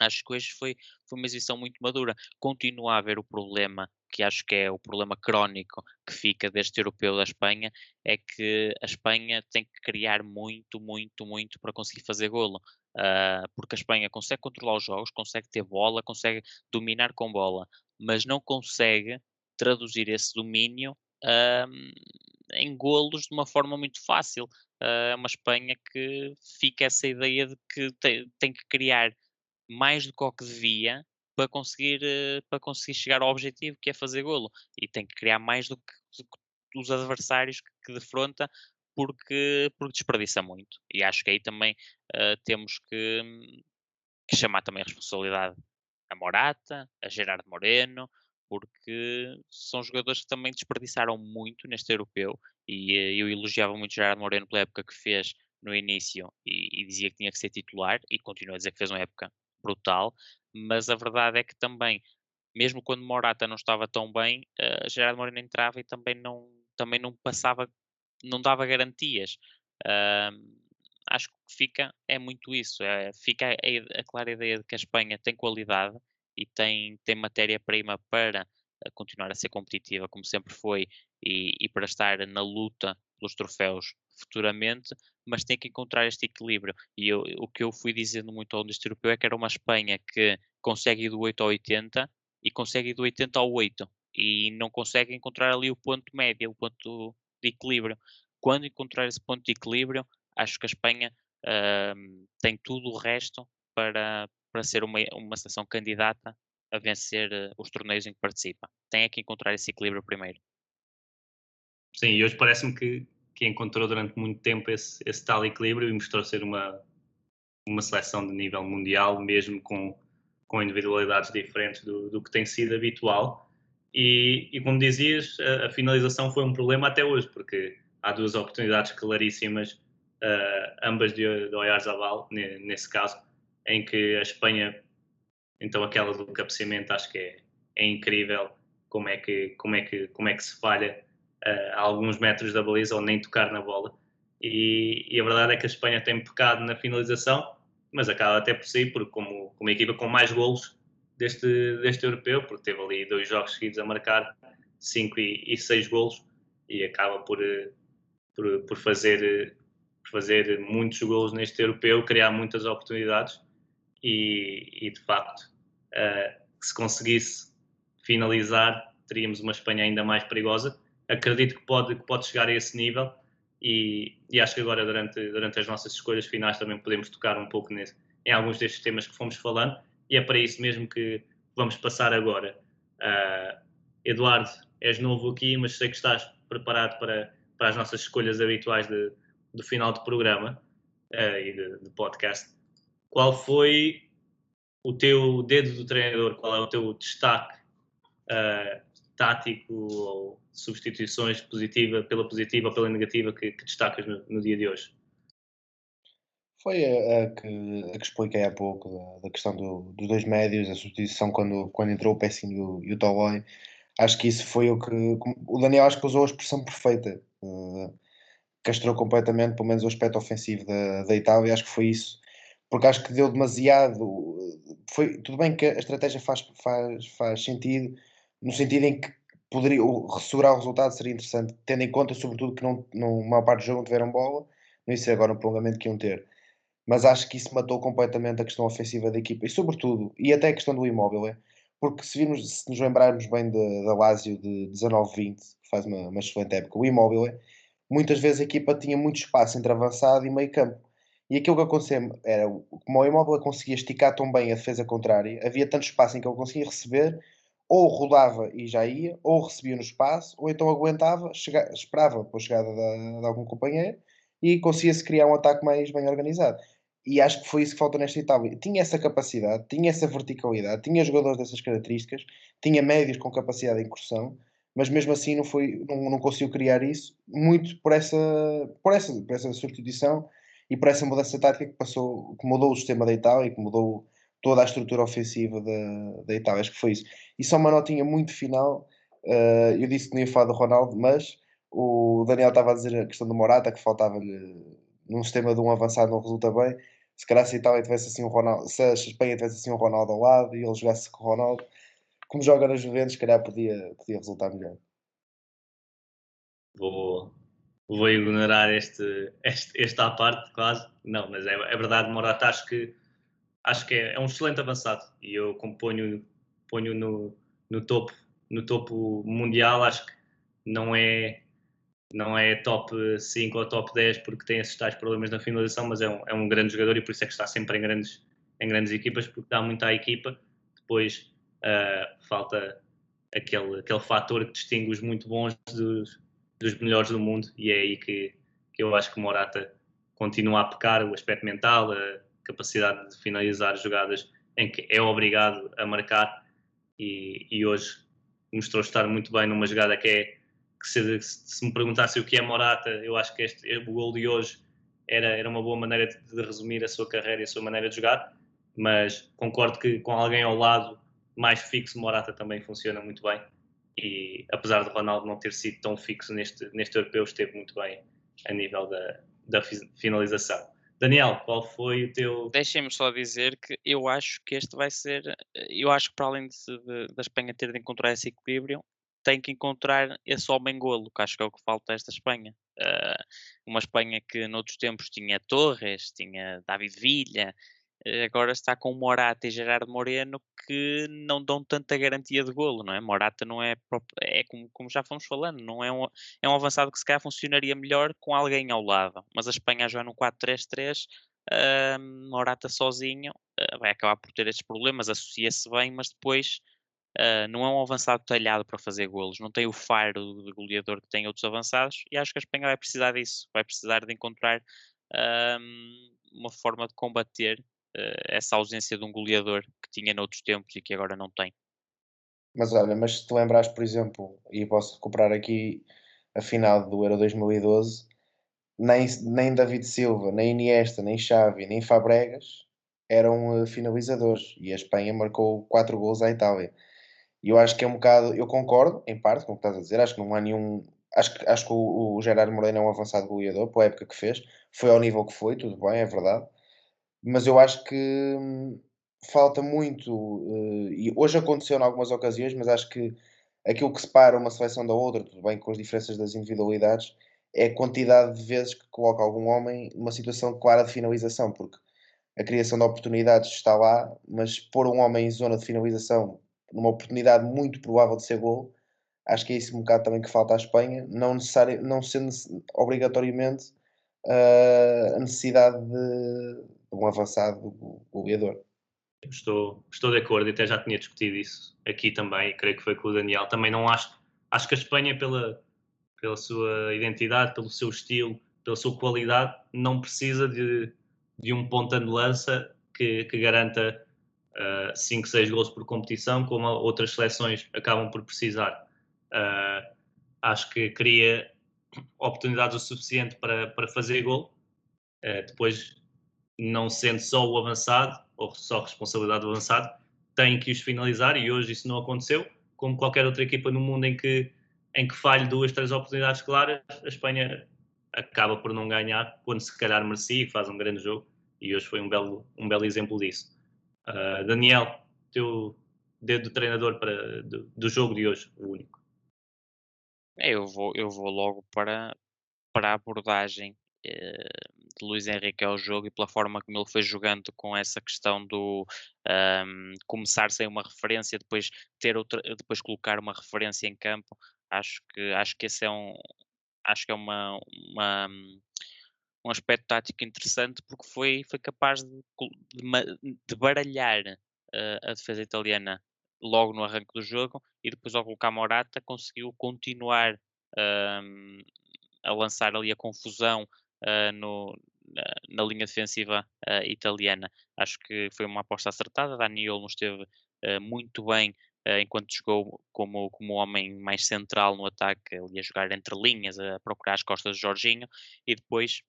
acho que hoje foi, foi uma exibição muito madura. Continua a haver o problema, que acho que é o problema crónico que fica deste europeu da Espanha, é que a Espanha tem que criar muito, muito, muito para conseguir fazer golo. Uh, porque a Espanha consegue controlar os jogos, consegue ter bola, consegue dominar com bola, mas não consegue traduzir esse domínio uh, em golos de uma forma muito fácil. Uh, é uma Espanha que fica essa ideia de que tem, tem que criar mais do que o que devia para conseguir, eh, para conseguir chegar ao objetivo que é fazer golo. E tem que criar mais do que, do que os adversários que, que defronta porque, porque desperdiça muito. E acho que aí também uh, temos que, que, chamar também a responsabilidade a Morata, a Gerard Moreno, porque são jogadores que também desperdiçaram muito neste europeu. E uh, eu elogiava muito Gerard Moreno pela época que fez no início e, e, dizia que tinha que ser titular e continua a dizer que fez uma época brutal, mas a verdade é que também, mesmo quando Morata não estava tão bem, uh, Gerardo Moreno entrava e também não, também não passava, não dava garantias. Uh, acho que fica, é muito isso, é, fica a, a, clara ideia de que a Espanha tem qualidade e tem, tem matéria-prima para eh, continuar a ser competitiva como sempre foi e, e para estar na luta pelos troféus futuramente, mas tem que encontrar este equilíbrio. E eu, o que eu fui dizendo muito ao deste europeu é que era uma Espanha que consegue ir do 8 ao 80 e consegue ir do 80 ao 8 e não consegue encontrar ali o ponto médio, o ponto de equilíbrio. Quando encontrar esse ponto de equilíbrio, acho que a Espanha uh, tem tudo o resto para, para ser uma, uma seleção candidata a vencer uh, os torneios em que participa. Tem é que encontrar esse equilíbrio primeiro. Sim, e hoje parece-me que que encontrou durante muito tempo esse, esse tal equilíbrio e mostrou ser uma, uma seleção de nível mundial, mesmo com, com individualidades diferentes do, do que tem sido habitual. E, e como dizias, a, a, finalização foi um problema até hoje, porque há duas oportunidades claríssimas, ambas de, de Oyarzabal, nesse caso, em que a Espanha, então aquela do cabeceamento, acho que é, é incrível como é que, como é que, como é que se falha a alguns metros da baliza ou nem tocar na bola. E, e, a verdade é que a Espanha tem pecado na finalização, mas acaba até por si, porque como, como equipa com mais golos deste, deste europeu, porque teve ali dois jogos seguidos a marcar 5 e 6 golos e acaba por, por, por, fazer, fazer muitos golos neste europeu, criar muitas oportunidades e, e de facto, uh, se conseguisse finalizar, teríamos uma Espanha ainda mais perigosa acredito que pode, que pode chegar a esse nível e, e, acho que agora durante, durante as nossas escolhas finais também podemos tocar um pouco nesse, em alguns destes temas que fomos falando e é para isso mesmo que vamos passar agora. Uh, Eduardo, és novo aqui, mas sei que estás preparado para, para as nossas escolhas habituais de, do final do programa uh, e de, de, podcast. Qual foi o teu dedo do treinador? Qual é o teu destaque uh, tático ou substituições positiva pela positiva ou pela negativa que, que destacas no, no, dia de hoje? Foi a, a, que, a que expliquei há pouco, da, da questão do, dos dois médios, a substituição quando, quando entrou o Pessin e o, e o. Acho que isso foi o que. O Daniel acho que usou a expressão perfeita. Uh, castrou completamente, pelo menos o aspecto ofensivo da, da Itália. Acho que foi isso. Porque acho que deu demasiado. Foi, tudo bem que a estratégia faz, faz, faz sentido, no sentido em que poderia, segurar o resultado seria interessante, tendo em conta, sobretudo, que não, não, maior parte do jogo não tiveram bola, não sei agora no prolongamento que iam ter. Mas acho que isso matou completamente a questão ofensiva da equipa e, sobretudo, e até a questão do imóvel, é, porque se, vimos, se nos lembrarmos bem da Lazio de 19-20, que faz uma, uma excelente época, o Immobile, muitas vezes a equipa tinha muito espaço entre avançado e meio campo. E aquilo que acontecia era, como o Immobile conseguia esticar tão bem a defesa contrária, havia tanto espaço em que ele conseguia receber, ou rodava e já ia, ou recebia no espaço, ou então aguentava, chega, esperava pela chegada de, de algum companheiro e conseguia-se criar um ataque mais bem organizado. E acho que foi isso que faltou nesta Itália. Tinha essa capacidade, tinha essa verticalidade, tinha jogadores dessas características, tinha médios com capacidade de incursão, mas mesmo assim não, foi, não, não conseguiu criar isso, muito por essa, por, essa, por essa substituição e por essa mudança tática que passou, que mudou o sistema da Itália e que mudou toda a estrutura ofensiva da, da Itália. Acho que foi isso. E só uma notinha muito final. Uh, eu disse que não ia falar do Ronaldo, mas o Daniel estava a dizer a questão do Morata, que faltava-lhe num sistema de um avançado não resulta bem. Se calhar se a Itália tivesse assim um Ronaldo, se a Espanha tivesse assim um Ronaldo ao lado e ele jogasse com o Ronaldo, como joga nas Juventus, se calhar podia, podia resultar melhor. Vou, vou ignorar este, este, esta parte quase. Não, mas é, é verdade, Morata acho que acho que é, é, um excelente avançado e eu componho ponho no, no topo no topo mundial acho que não é não é top 5 ou top 10 porque tem esses tais problemas na finalização, mas é um, é um grande jogador e por isso é que está sempre em grandes, em grandes equipas, porque dá muito à equipa. Depois uh, falta aquele, aquele fator que distingue os muito bons dos, dos melhores do mundo e é aí que, que eu acho que o Morata continua a pecar o aspecto mental, a capacidade de finalizar jogadas em que é obrigado a marcar e, e hoje mostrou estar muito bem numa jogada que é que se, se, me perguntasse o que é Morata, eu acho que este, o gol de hoje era, era uma boa maneira de, de, resumir a sua carreira e a sua maneira de jogar, mas concordo que com alguém ao lado mais fixo, Morata também funciona muito bem e apesar de Ronaldo não ter sido tão fixo neste, neste europeu, esteve muito bem a nível da, da finalização. Daniel, qual foi o teu. Deixem-me só dizer que eu acho que este vai ser. Eu acho que para além da Espanha ter de encontrar esse equilíbrio, tem que encontrar esse homem golo, que acho que é o que falta a esta Espanha. Uh, uma Espanha que noutros tempos tinha Torres, tinha David Villa, agora está com Morata e Gerardo Moreno que não dão tanta garantia de golo, não é? Morata não é, é como, como já fomos falando, não é um, é um avançado que se calhar funcionaria melhor com alguém ao lado, mas a Espanha já no 4-3-3 Uh, Morata sozinho uh, vai acabar por ter estes problemas, associa-se bem, mas depois Uh, não é um avançado talhado para fazer golos, não tem o faro de goleador que tem outros avançados e acho que a Espanha vai precisar disso, vai precisar de encontrar uma forma de combater essa ausência de um goleador que tinha noutros tempos e que agora não tem. Mas olha, mas se te lembrares, por exemplo, e posso recuperar aqui a final do Euro 2012, nem, nem David Silva, nem Iniesta, nem Xavi, nem Fabregas eram uh, finalizadores e a Espanha marcou 4 gols à Itália. E eu acho que é um bocado, eu concordo, em parte, com o que estás a dizer, acho que não há nenhum. Acho, acho que o, o Gerardo Moreno é um avançado goleador, pela época que fez, foi ao nível que foi, tudo bem, é verdade, mas eu acho que hum, falta muito, uh, e hoje aconteceu em algumas ocasiões, mas acho que aquilo que separa uma seleção da outra, tudo bem, com as diferenças das individualidades, é a quantidade de vezes que coloca algum homem numa situação clara de finalização, porque a criação de oportunidades está lá, mas pôr um homem em zona de finalização numa oportunidade muito provável de ser gol. Acho que é isso um bocado também que falta à Espanha, não, necessário, não sendo obrigatoriamente uh, a necessidade de, um avançado goleador. Estou, estou de acordo, até já tinha discutido isso aqui também, creio que foi com o Daniel. Também não acho, acho que a Espanha, pela, pela sua identidade, pelo seu estilo, pela sua qualidade, não precisa de, de um ponta de lança que, que garanta 5, uh, 6 gols por competição, como outras seleções acabam por precisar. Uh, acho que cria oportunidades o suficiente para, para fazer gol. Uh, depois, não sendo só o avançado, ou só responsabilidade do avançado, tem que os finalizar e hoje isso não aconteceu. Como qualquer outra equipa no mundo em que, em que falhe duas, três oportunidades claras, a Espanha acaba por não ganhar, quando se calhar merecia e faz um grande jogo. E hoje foi um belo, um belo exemplo disso. Uh, Daniel, teu dedo do treinador para, do, do, jogo de hoje, o único. Eu vou, eu vou logo para, para a abordagem eh, de Luís Henrique ao jogo e pela forma como ele foi jogando com essa questão do um, começar sem uma referência, depois ter outra, depois colocar uma referência em campo. Acho que acho que esse é um acho que é uma, uma um aspecto tático interessante porque foi, foi capaz de, de, de baralhar uh, a defesa italiana logo no arranque do jogo e depois ao colocar Morata conseguiu continuar a lançar ali a confusão uh, no, na, na, linha defensiva uh, italiana. Acho que foi uma aposta acertada. Dani Olmo esteve muito bem enquanto jogou como, como homem mais central no ataque, ele ia jogar entre linhas, a procurar as costas de Jorginho e depois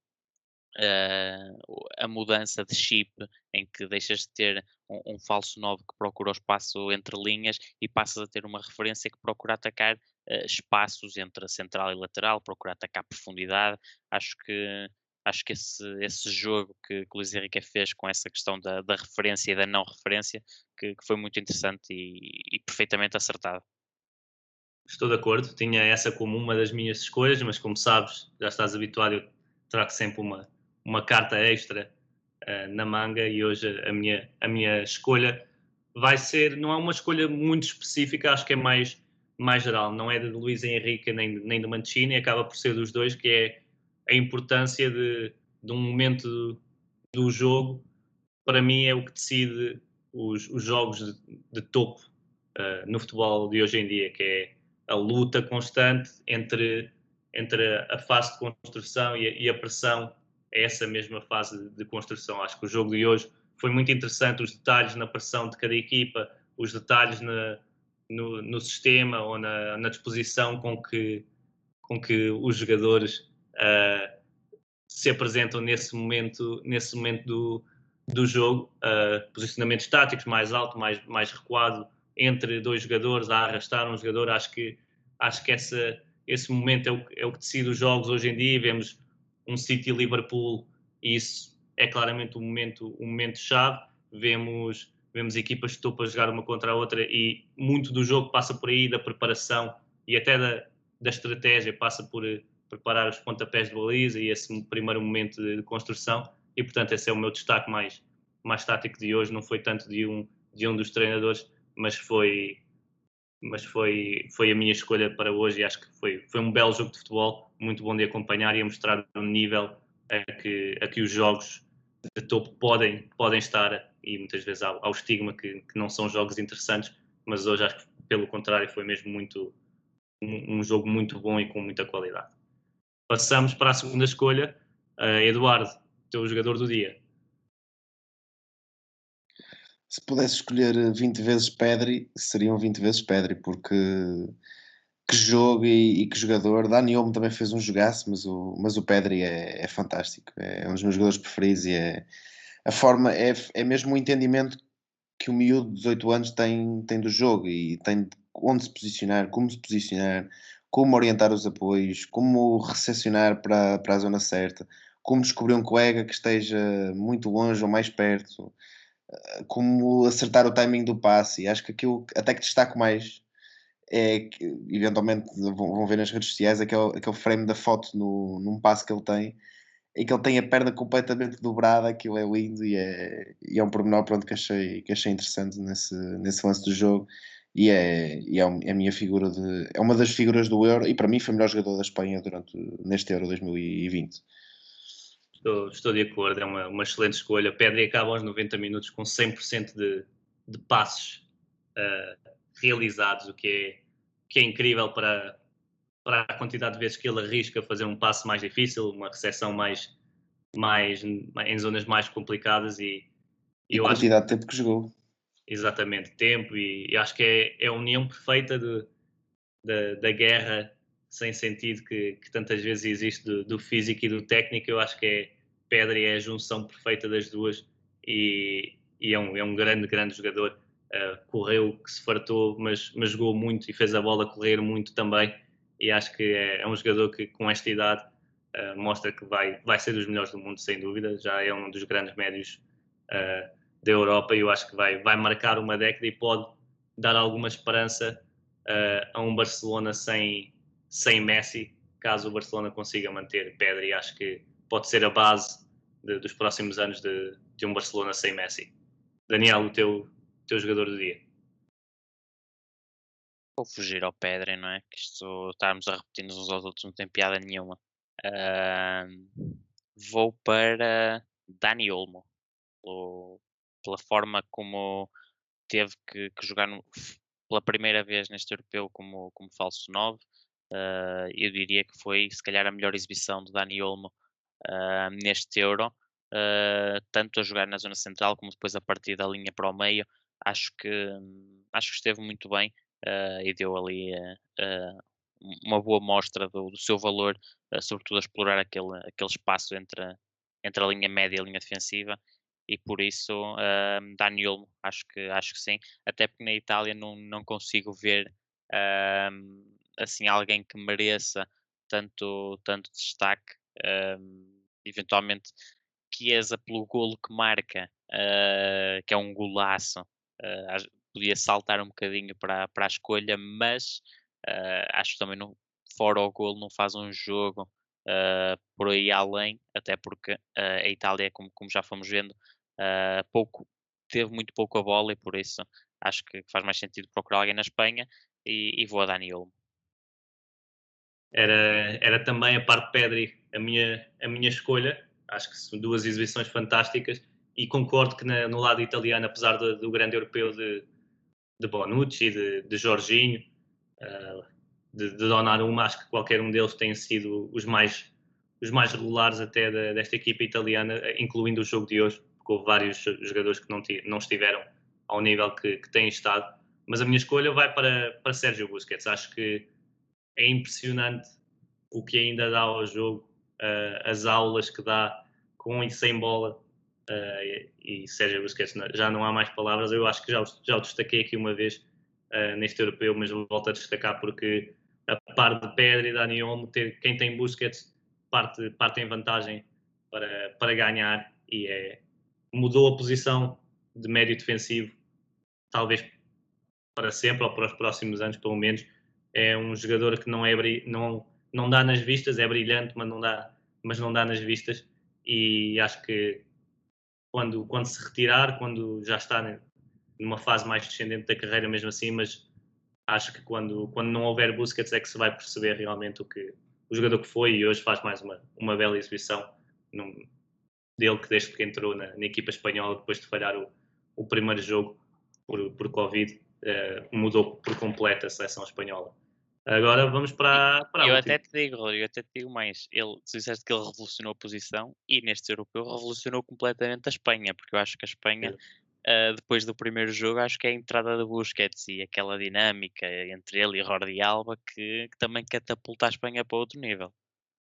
uh, a mudança de chip em que deixas de ter um, um falso 9 que procura o espaço entre linhas e passas a ter uma referência que procura atacar uh, espaços entre a central e lateral, procura atacar profundidade. Acho que acho que esse, esse jogo que, que o Henrique fez com essa questão da, da referência e da não referência, que, que foi muito interessante e, e, perfeitamente acertado. Estou de acordo, tinha essa como uma das minhas escolhas, mas como sabes, já estás habituado, eu trago sempre uma, uma carta extra uh, na manga e hoje a minha, a minha escolha vai ser, não é uma escolha muito específica, acho que é mais, mais geral, não é de Luís Henrique nem, nem de Mancini, acaba por ser dos dois, que é a importância de, de um momento do, do jogo, para mim é o que decide os, os jogos de, de topo uh, no futebol de hoje em dia, que é a luta constante entre, entre a fase de construção e a, e a pressão é essa mesma fase de construção. Acho que o jogo de hoje foi muito interessante, os detalhes na pressão de cada equipa, os detalhes na, no, no, sistema ou na, na, disposição com que, com que os jogadores uh, se apresentam nesse momento, nesse momento do, do jogo. Uh, posicionamentos táticos mais alto, mais, mais recuado entre dois jogadores, a arrastar um jogador. Acho que, acho que essa, esse momento é o, é o que decide os jogos hoje em dia. Vemos um City Liverpool, isso é claramente um momento, um momento chave. Vemos, vemos equipas que estão para jogar uma contra a outra e muito do jogo passa por aí, da preparação e até da, da estratégia, passa por preparar os pontapés de baliza e esse primeiro momento de, de construção. E portanto, esse é o meu destaque mais, mais tático de hoje. Não foi tanto de um, de um dos treinadores, mas foi mas foi, foi a minha escolha para hoje e acho que foi, foi um belo jogo de futebol, muito bom de acompanhar e a mostrar o nível a que, a que os jogos de topo podem, podem estar e muitas vezes há, há o estigma que, que não são jogos interessantes, mas hoje acho que pelo contrário foi mesmo muito um, um jogo muito bom e com muita qualidade. Passamos para a segunda escolha, uh, Eduardo, teu jogador do dia se pudesse escolher 20 vezes Pedri, seriam 20 vezes Pedri, porque que jogo e, e que jogador. Dani Olmo também fez um jogaço, mas o, mas o Pedri é, é, fantástico, é um dos meus jogadores preferidos e é a forma, é, é mesmo o entendimento que o miúdo de 18 anos tem, tem do jogo e tem onde se posicionar, como se posicionar, como orientar os apoios, como recepcionar para, para a zona certa, como descobrir um colega que esteja muito longe ou mais perto como acertar o timing do passe. E acho que aquilo até que destaco mais é que, eventualmente vão ver nas redes sociais aquele, aquele frame da foto no, num passe que ele tem e que ele tem a perna completamente dobrada, aquilo é lindo e é, e é um pormenor pronto, que, achei, que achei interessante nesse, nesse lance do jogo e é, e é, é a minha figura de é uma das figuras do Euro e para mim foi o melhor jogador da Espanha durante neste Euro 2020 Estou, estou de acordo, é uma, uma excelente escolha. Pedri acaba aos 90 minutos com 100% de, de passos uh, realizados, o que é, que é incrível para, para a quantidade de vezes que ele arrisca fazer um passo mais difícil, uma recepção mais, mais em zonas mais complicadas e, e eu a quantidade acho, de tempo que jogou. Exatamente, tempo e, e acho que é, é a união perfeita de, de, da guerra sem sentido que, que tantas vezes existe do, do, físico e do técnico, eu acho que é Pedri é a junção perfeita das duas e, e é, um, é um grande, grande jogador. Uh, correu, que se fartou, mas, mas jogou muito e fez a bola correr muito também. E acho que é, é um jogador que, com esta idade, uh, mostra que vai, vai ser dos melhores do mundo, sem dúvida. Já é um dos grandes médios uh, da Europa e eu acho que vai, vai marcar uma década e pode dar alguma esperança a um Barcelona sem, sem Messi, caso o Barcelona consiga manter Pedri. Acho que pode ser a base de, dos próximos anos de, de, um Barcelona sem Messi. Daniel, o teu, teu jogador do dia. Vou fugir ao Pedro, não é? Que isto estarmos a repetir-nos uns aos outros não tem piada nenhuma. Uh, vou para Dani Olmo, pela forma como teve que, que jogar no, pela primeira vez neste europeu como, como falso 9. Uh, eu diria que foi, se calhar, a melhor exibição do Dani Olmo uh, neste Euro, uh, tanto a jogar na zona central como depois a partir da linha para o meio. Acho que, acho que esteve muito bem e deu ali uma boa mostra do, do seu valor, sobretudo a explorar aquele, aquele espaço entre, entre a linha média e a linha defensiva. E por isso uh, Dani Olmo, acho que, acho que sim, até porque na Itália não, não consigo ver uh, assim alguém que mereça tanto, tanto destaque, uh, eventualmente Chiesa pelo golo que marca, uh, que é um golaço, uh, podia saltar um bocadinho para, para a escolha, mas uh, acho que também não, fora o golo não faz um jogo por aí além, até porque a Itália, como, como já fomos vendo, Uh, pouco, teve muito pouco a bola e por isso acho que faz mais sentido procurar alguém na Espanha e, e vou a Dani Olmo. Era, era também a parte Pedri a minha, a minha escolha. Acho que são duas exibições fantásticas e concordo que na, no lado italiano, apesar do, do grande europeu de, de Bonucci, de, de Jorginho, uh, de, de Donnarumma, acho que qualquer um deles tem sido os mais, os mais regulares até desta equipa italiana, incluindo o jogo de hoje porque houve vários jogadores que não, não estiveram ao nível que, que têm estado. Mas a minha escolha vai para, para Sérgio Busquets. Acho que é impressionante o que ainda dá ao jogo, uh, as aulas que dá com e sem bola. Uh, e, e Sérgio Busquets, já não há mais palavras. Eu acho que já, já o destaquei aqui uma vez uh, neste europeu, mas volto a destacar porque a par de Pedro e Dani Olmo, ter, quem tem Busquets parte, parte em vantagem para, para ganhar e é, mudou a posição de médio defensivo, talvez para sempre ou para os próximos anos, pelo menos. É um jogador que não é não não dá nas vistas, é brilhante, mas não dá, mas não dá nas vistas. E acho que quando quando se retirar, quando já está numa fase mais descendente da carreira, mesmo assim, mas acho que quando quando não houver Busquets é que se vai perceber realmente o que o jogador que foi e hoje faz mais uma uma bela exibição. Num, dele que desde que entrou na, na equipa espanhola, depois de falhar o, o primeiro jogo por, por Covid, uh, mudou por completo a seleção espanhola. Agora vamos para, para Eu até te digo, Rodrigo, eu até te digo mais. Ele, tu disseste que ele revolucionou a posição e neste europeu revolucionou completamente a Espanha, porque eu acho que a Espanha, uh, depois do primeiro jogo, acho que é a entrada de Busquets e aquela dinâmica entre ele e Jordi Alba que, que também catapulta a Espanha para outro nível.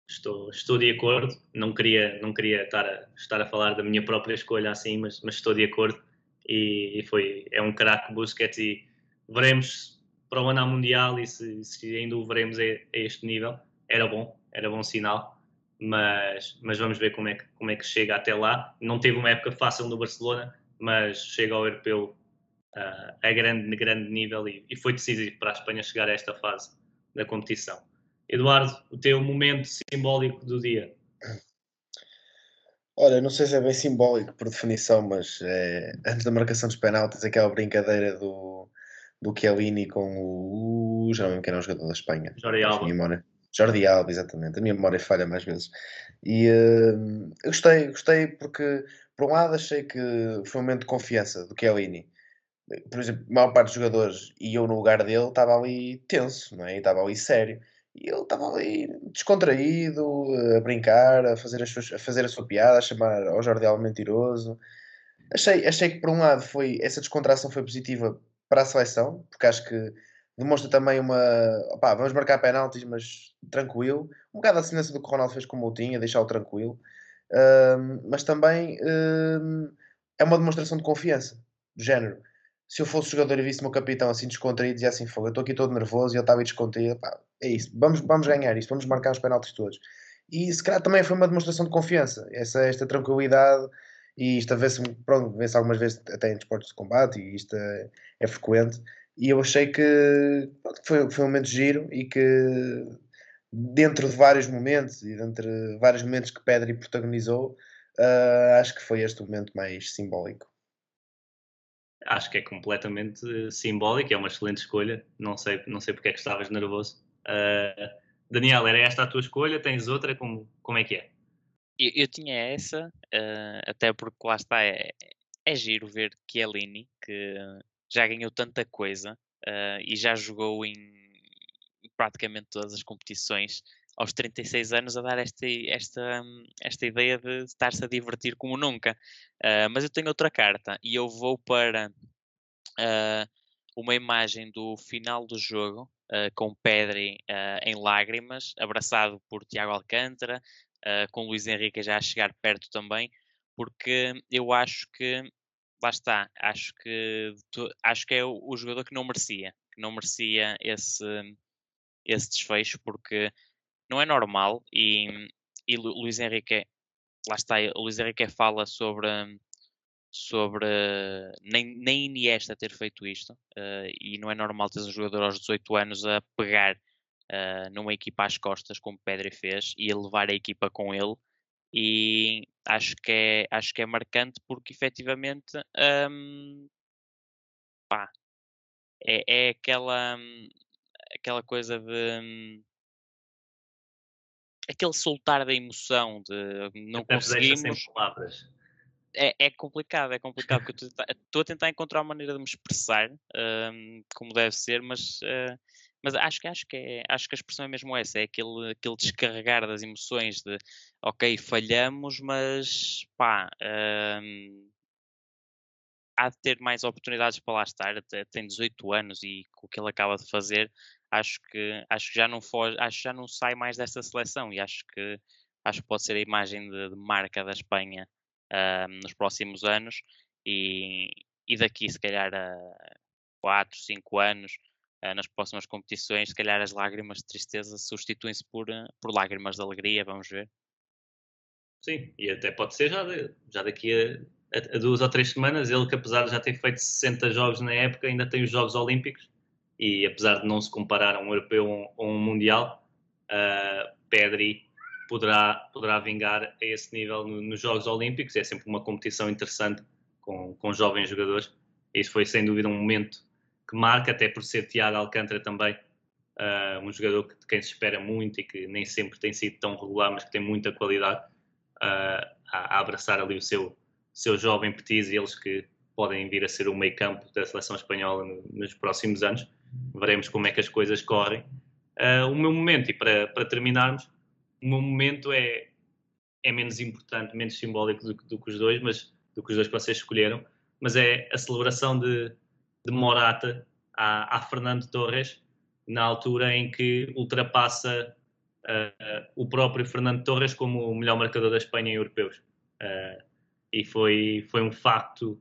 Estou, estou de acordo. Não queria, não queria estar, a, estar a falar da minha própria escolha assim, mas, mas estou de acordo. E, e foi, é um craque Busquets e veremos para o ano Mundial e se, se ainda o veremos a, a, este nível. Era bom, era bom sinal. Mas, mas vamos ver como é, que, como é que chega até lá. Não teve uma época fácil no Barcelona, mas chega ao europeu uh, a grande, grande nível e, e foi decisivo para a Espanha chegar a esta fase da competição. Eduardo, o teu momento simbólico do dia. Olha, não sei se é bem simbólico por definição, mas é, antes da marcação dos penaltis, aquela brincadeira do, do Chiellini com o. Já não lembro quem era o jogador da Espanha. Jordi Alba. Memória, Jordi Alba, exatamente. A minha memória falha mais vezes. E uh, eu gostei, gostei porque, por um lado, achei que foi um momento de confiança do Chiellini. Por exemplo, a maior parte dos jogadores e eu no lugar dele estava ali tenso, não é? Estava ali sério. E ele estava ali descontraído, a brincar, a fazer, as suas, a fazer a sua piada, a chamar ao Jordi Alba mentiroso. Achei, achei que, por um lado, foi, essa descontração foi positiva para a seleção, porque acho que demonstra também uma. Opá, vamos marcar penaltis, mas tranquilo. Um bocado a semelhança do que o Ronaldo fez com o Moutinho, deixá-lo tranquilo. Um, mas também um, é uma demonstração de confiança, do género se eu fosse jogador e visse o meu capitão assim descontraído, dizia assim: Fogo, eu estou aqui todo nervoso e ele estava aí descontraído. Pá, é isso, vamos, vamos ganhar isto, vamos marcar os penaltis todos. E se calhar também foi uma demonstração de confiança, essa, esta tranquilidade. E isto vê-se algumas vezes até em desportos de combate, e isto é, é frequente. E eu achei que pronto, foi, foi um momento giro e que dentro de vários momentos e dentre vários momentos que Pedri protagonizou, uh, acho que foi este o momento mais simbólico. Acho que é completamente simbólico, é uma excelente escolha. Não sei, não sei porque é que estavas nervoso. Uh, Daniel, era esta a tua escolha? Tens outra? Como, como é que é? Eu, eu tinha essa, uh, até porque lá está, é, é giro ver Chiellini, que já ganhou tanta coisa uh, e já jogou em praticamente todas as competições aos 36 anos a dar esta, esta, esta ideia de estar-se a divertir como nunca. Uh, mas eu tenho outra carta e eu vou para uh, uma imagem do final do jogo uh, com Pedri em lágrimas, abraçado por Tiago Alcântara, com Luís Henrique já a chegar perto também, porque eu acho que lá está, acho que acho que é o, o jogador que não merecia, que não merecia esse, esse desfecho, porque não é normal e, e Luís Henrique, lá está, Luís Henrique fala sobre sobre nem, nem Iniesta ter feito isto uh, e não é normal ter um jogador aos 18 anos a pegar uh, numa equipa às costas como Pedri fez e a levar a equipa com ele e acho que é, acho que é marcante porque efetivamente um, pá, é, é aquela, aquela coisa de hum, aquele soltar da emoção de não Até conseguimos. É, é complicado, é complicado, porque estou a tentar encontrar uma maneira de me expressar um, como deve ser, mas, uh, mas acho, que, acho, que é, acho que a expressão é mesmo essa, é aquele, aquele descarregar das emoções de ok, falhamos, mas pá, um, há de ter mais oportunidades para lá estar, tem 18 anos e com o que ele acaba de fazer, acho que acho que já não foge, acho que já não sai mais desta seleção e acho que acho que pode ser a imagem de, de marca da Espanha uh, nos próximos anos e, e daqui se calhar a 4, 5 anos nas próximas competições, se calhar as lágrimas de tristeza substituem-se por, uh, por lágrimas de alegria, vamos ver. Sim, e até pode ser já, de, já daqui a, a, a, duas ou três semanas, ele que apesar de já ter feito 60 jogos na época, ainda tem os Jogos Olímpicos e apesar de não se comparar a um europeu ou um mundial, uh, Pedri poderá, poderá vingar a esse nível no, nos Jogos Olímpicos. É sempre uma competição interessante com, com jovens jogadores. Isso foi sem dúvida um momento que marca, até por ser Tiago Alcântara também, uh, um jogador que, de quem se espera muito e que nem sempre tem sido tão regular, mas que tem muita qualidade uh, a, a, abraçar ali o seu, seu jovem petis e eles que podem vir a ser o meio campo da seleção espanhola no, nos próximos anos veremos como é que as coisas correm. Uh, o meu momento, e para, para terminarmos, o meu momento é, é menos importante, menos simbólico do, do, que os dois, mas do que os dois que vocês escolheram, mas é a celebração de, de Morata a, Fernando Torres, na altura em que ultrapassa uh, o próprio Fernando Torres como o melhor marcador da Espanha em europeus. Uh, e foi, foi um facto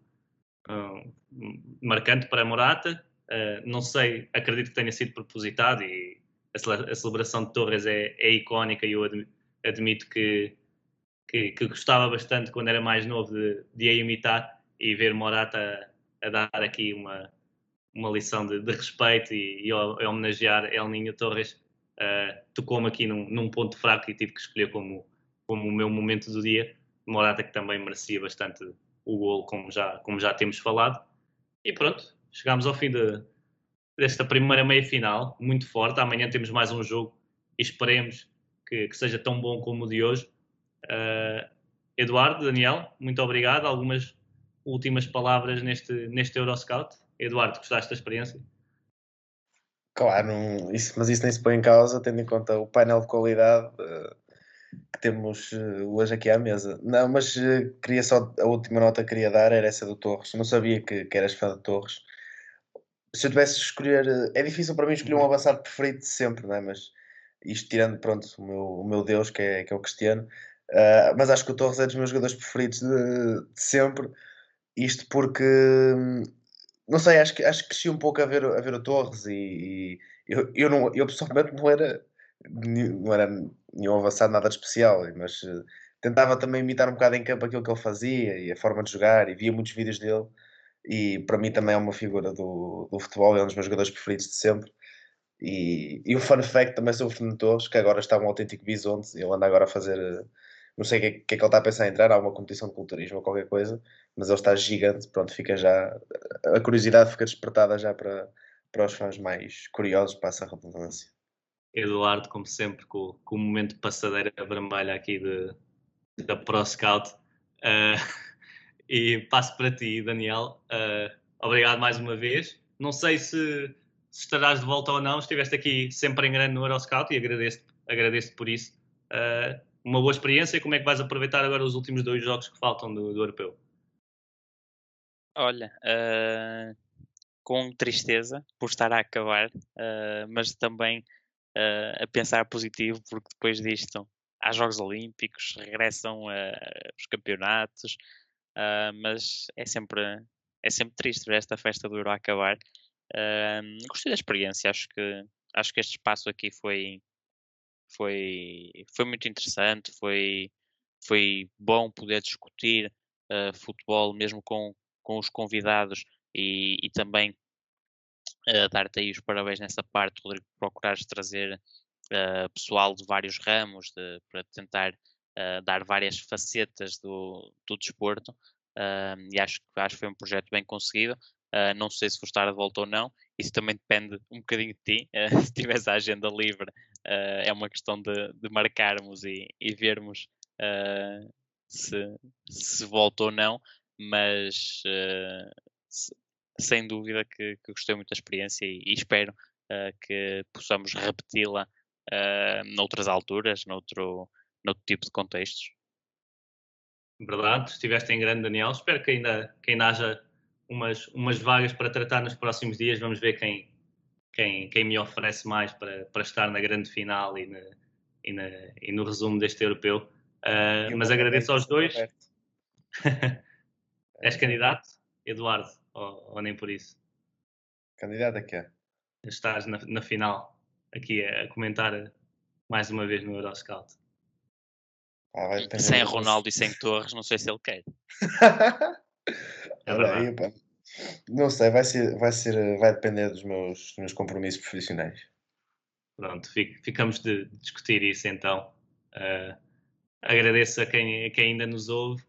marcante para Morata, Uh, não sei, acredito que tenha sido propositado e a, celebração de Torres é, é icónica e eu admito que, que, que, gostava bastante quando era mais novo de, de a imitar e ver Morata a, dar aqui uma, uma lição de, de respeito e, e, homenagear El Ninho Torres uh, tocou-me aqui num, num, ponto fraco e tive que escolher como, como o meu momento do dia. Morata que também merecia bastante o gol, como já, como já temos falado. E pronto, chegámos ao fim de, desta primeira meia final, muito forte. Amanhã temos mais um jogo e esperemos que, que seja tão bom como o de hoje. Uh, Eduardo, Daniel, muito obrigado. Algumas últimas palavras neste, neste Euroscout. Eduardo, gostaste da experiência? Claro, isso, mas isso nem se põe em causa, tendo em conta o painel de qualidade uh, que temos uh, hoje aqui à mesa. Não, mas uh, queria só, a última nota que queria dar era essa do Torres. Não sabia que, que eras fã de Torres se eu tivesse de escolher, eh, é difícil para mim escolher um uhum. avançado preferido de sempre, não é? Mas isto tirando, pronto, o meu, o meu Deus, que é, que é o Cristiano, uh, mas acho que o Torres é dos meus jogadores preferidos de, de sempre. Isto porque, não sei, acho que, acho que cresci um pouco a ver, a ver o Torres e, e eu, eu, não, eu pessoalmente não era, não era nenhum avançado nada de especial, mas uh, tentava também imitar um bocado em campo aquilo que ele fazia e a forma de jogar e via muitos vídeos dele e para mim também é uma figura do, do futebol, é um dos meus jogadores preferidos de sempre. E, e o fun fact também sobre o Fernando Torres, que agora está um autêntico bisonte, ele anda agora a fazer não sei o que, é, que é ele está a pensar em entrar, há uma competição de culturismo ou qualquer coisa, mas ele está gigante, pronto, fica já, a curiosidade fica despertada já para, para os fãs mais curiosos, passa a redundância. Eduardo, como sempre, com, com o momento de passadeira vermelha aqui de, da Pro Scout. Uh, e passo para ti, Daniel. Uh, obrigado mais uma vez. Não sei se, se, estarás de volta ou não, estiveste aqui sempre em grande no Euroscout e agradeço, agradeço por isso. Uh, uma boa experiência. Como é que vais aproveitar agora os últimos dois jogos que faltam do, do Europeu? Olha, uh, com tristeza por estar a acabar, uh, mas também uh, a pensar positivo, porque depois disto há Jogos Olímpicos, regressam os campeonatos, mas é sempre, é sempre triste ver esta festa do Euro acabar. gostei da experiência, acho que, acho que este espaço aqui foi, foi, foi muito interessante, foi, foi bom poder discutir uh, futebol mesmo com, com os convidados e, e também uh, dar-te aí os parabéns nessa parte, Rodrigo, procurares trazer uh, pessoal de vários ramos de, para tentar dar várias facetas do, do desporto e acho, acho que foi um projeto bem conseguido. Não sei se vou estar de volta ou não. Isso também depende um bocadinho de ti. Se tiveres a agenda livre, uh, é uma questão de, de marcarmos e, e vermos se, se volta ou não. Mas se, sem dúvida que, que, gostei muito da experiência e, e espero que possamos repeti-la noutras alturas, noutro, noutro tipo de contextos. Verdade, estiveste em grande, Daniel. Espero que ainda, que ainda haja umas, umas vagas para tratar nos próximos dias. Vamos ver quem, quem, quem me oferece mais para, para estar na grande final e, na, e, na, e no resumo deste europeu. Uh, mas agradeço aos dois. És candidato, Eduardo, ou, ou, nem por isso? Candidato a quê? Estás na, na final, aqui a, a comentar mais uma vez no Euroscout. Ah, sem Ronaldo e sem Torres, não sei se ele quer. É verdade. Não sei, vai ser, vai ser, vai depender dos meus, dos meus compromissos profissionais. Pronto, ficamos de discutir isso então. Uh, agradeço a quem, a quem ainda nos ouve,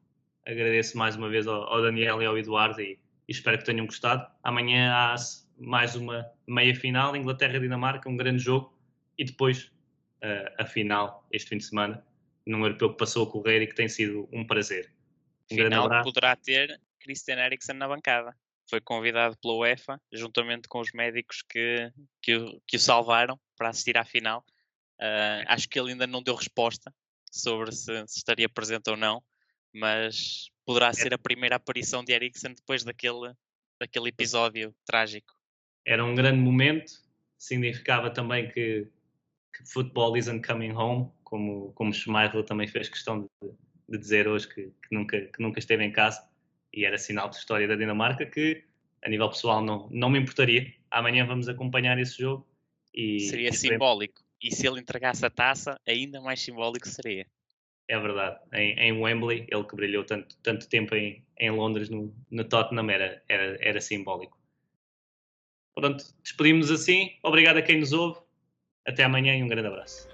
agradeço mais uma vez ao, ao Daniel e ao Eduardo e, e, espero que tenham gostado. Amanhã há mais uma meia final, Inglaterra-Dinamarca, um grande jogo e depois uh, a final este fim de semana, num europeu que passou a correr e que tem sido um prazer. Um final poderá ter Christian Eriksen na bancada. Foi convidado pela UEFA, juntamente com os médicos que, que, o, que o salvaram para assistir à final. Uh, acho que ele ainda não deu resposta sobre se, se, estaria presente ou não, mas poderá é. ser a primeira aparição de Eriksen depois daquele, daquele episódio trágico. Era um grande momento, significava também que, que football isn't coming home, como, como Schmeichel também fez questão de, de dizer hoje que, que, nunca, que nunca esteve em casa e era sinal de história da Dinamarca que a nível pessoal não, não me importaria. Amanhã vamos acompanhar esse jogo e seria e simbólico. E se ele entregasse a taça, ainda mais simbólico seria. É verdade. Em, em Wembley, ele que brilhou tanto, tanto tempo em, em Londres, no, no Tottenham, era, era, era simbólico. Pronto, despedimos-nos assim. Obrigado a quem nos ouve. Até amanhã e um grande abraço.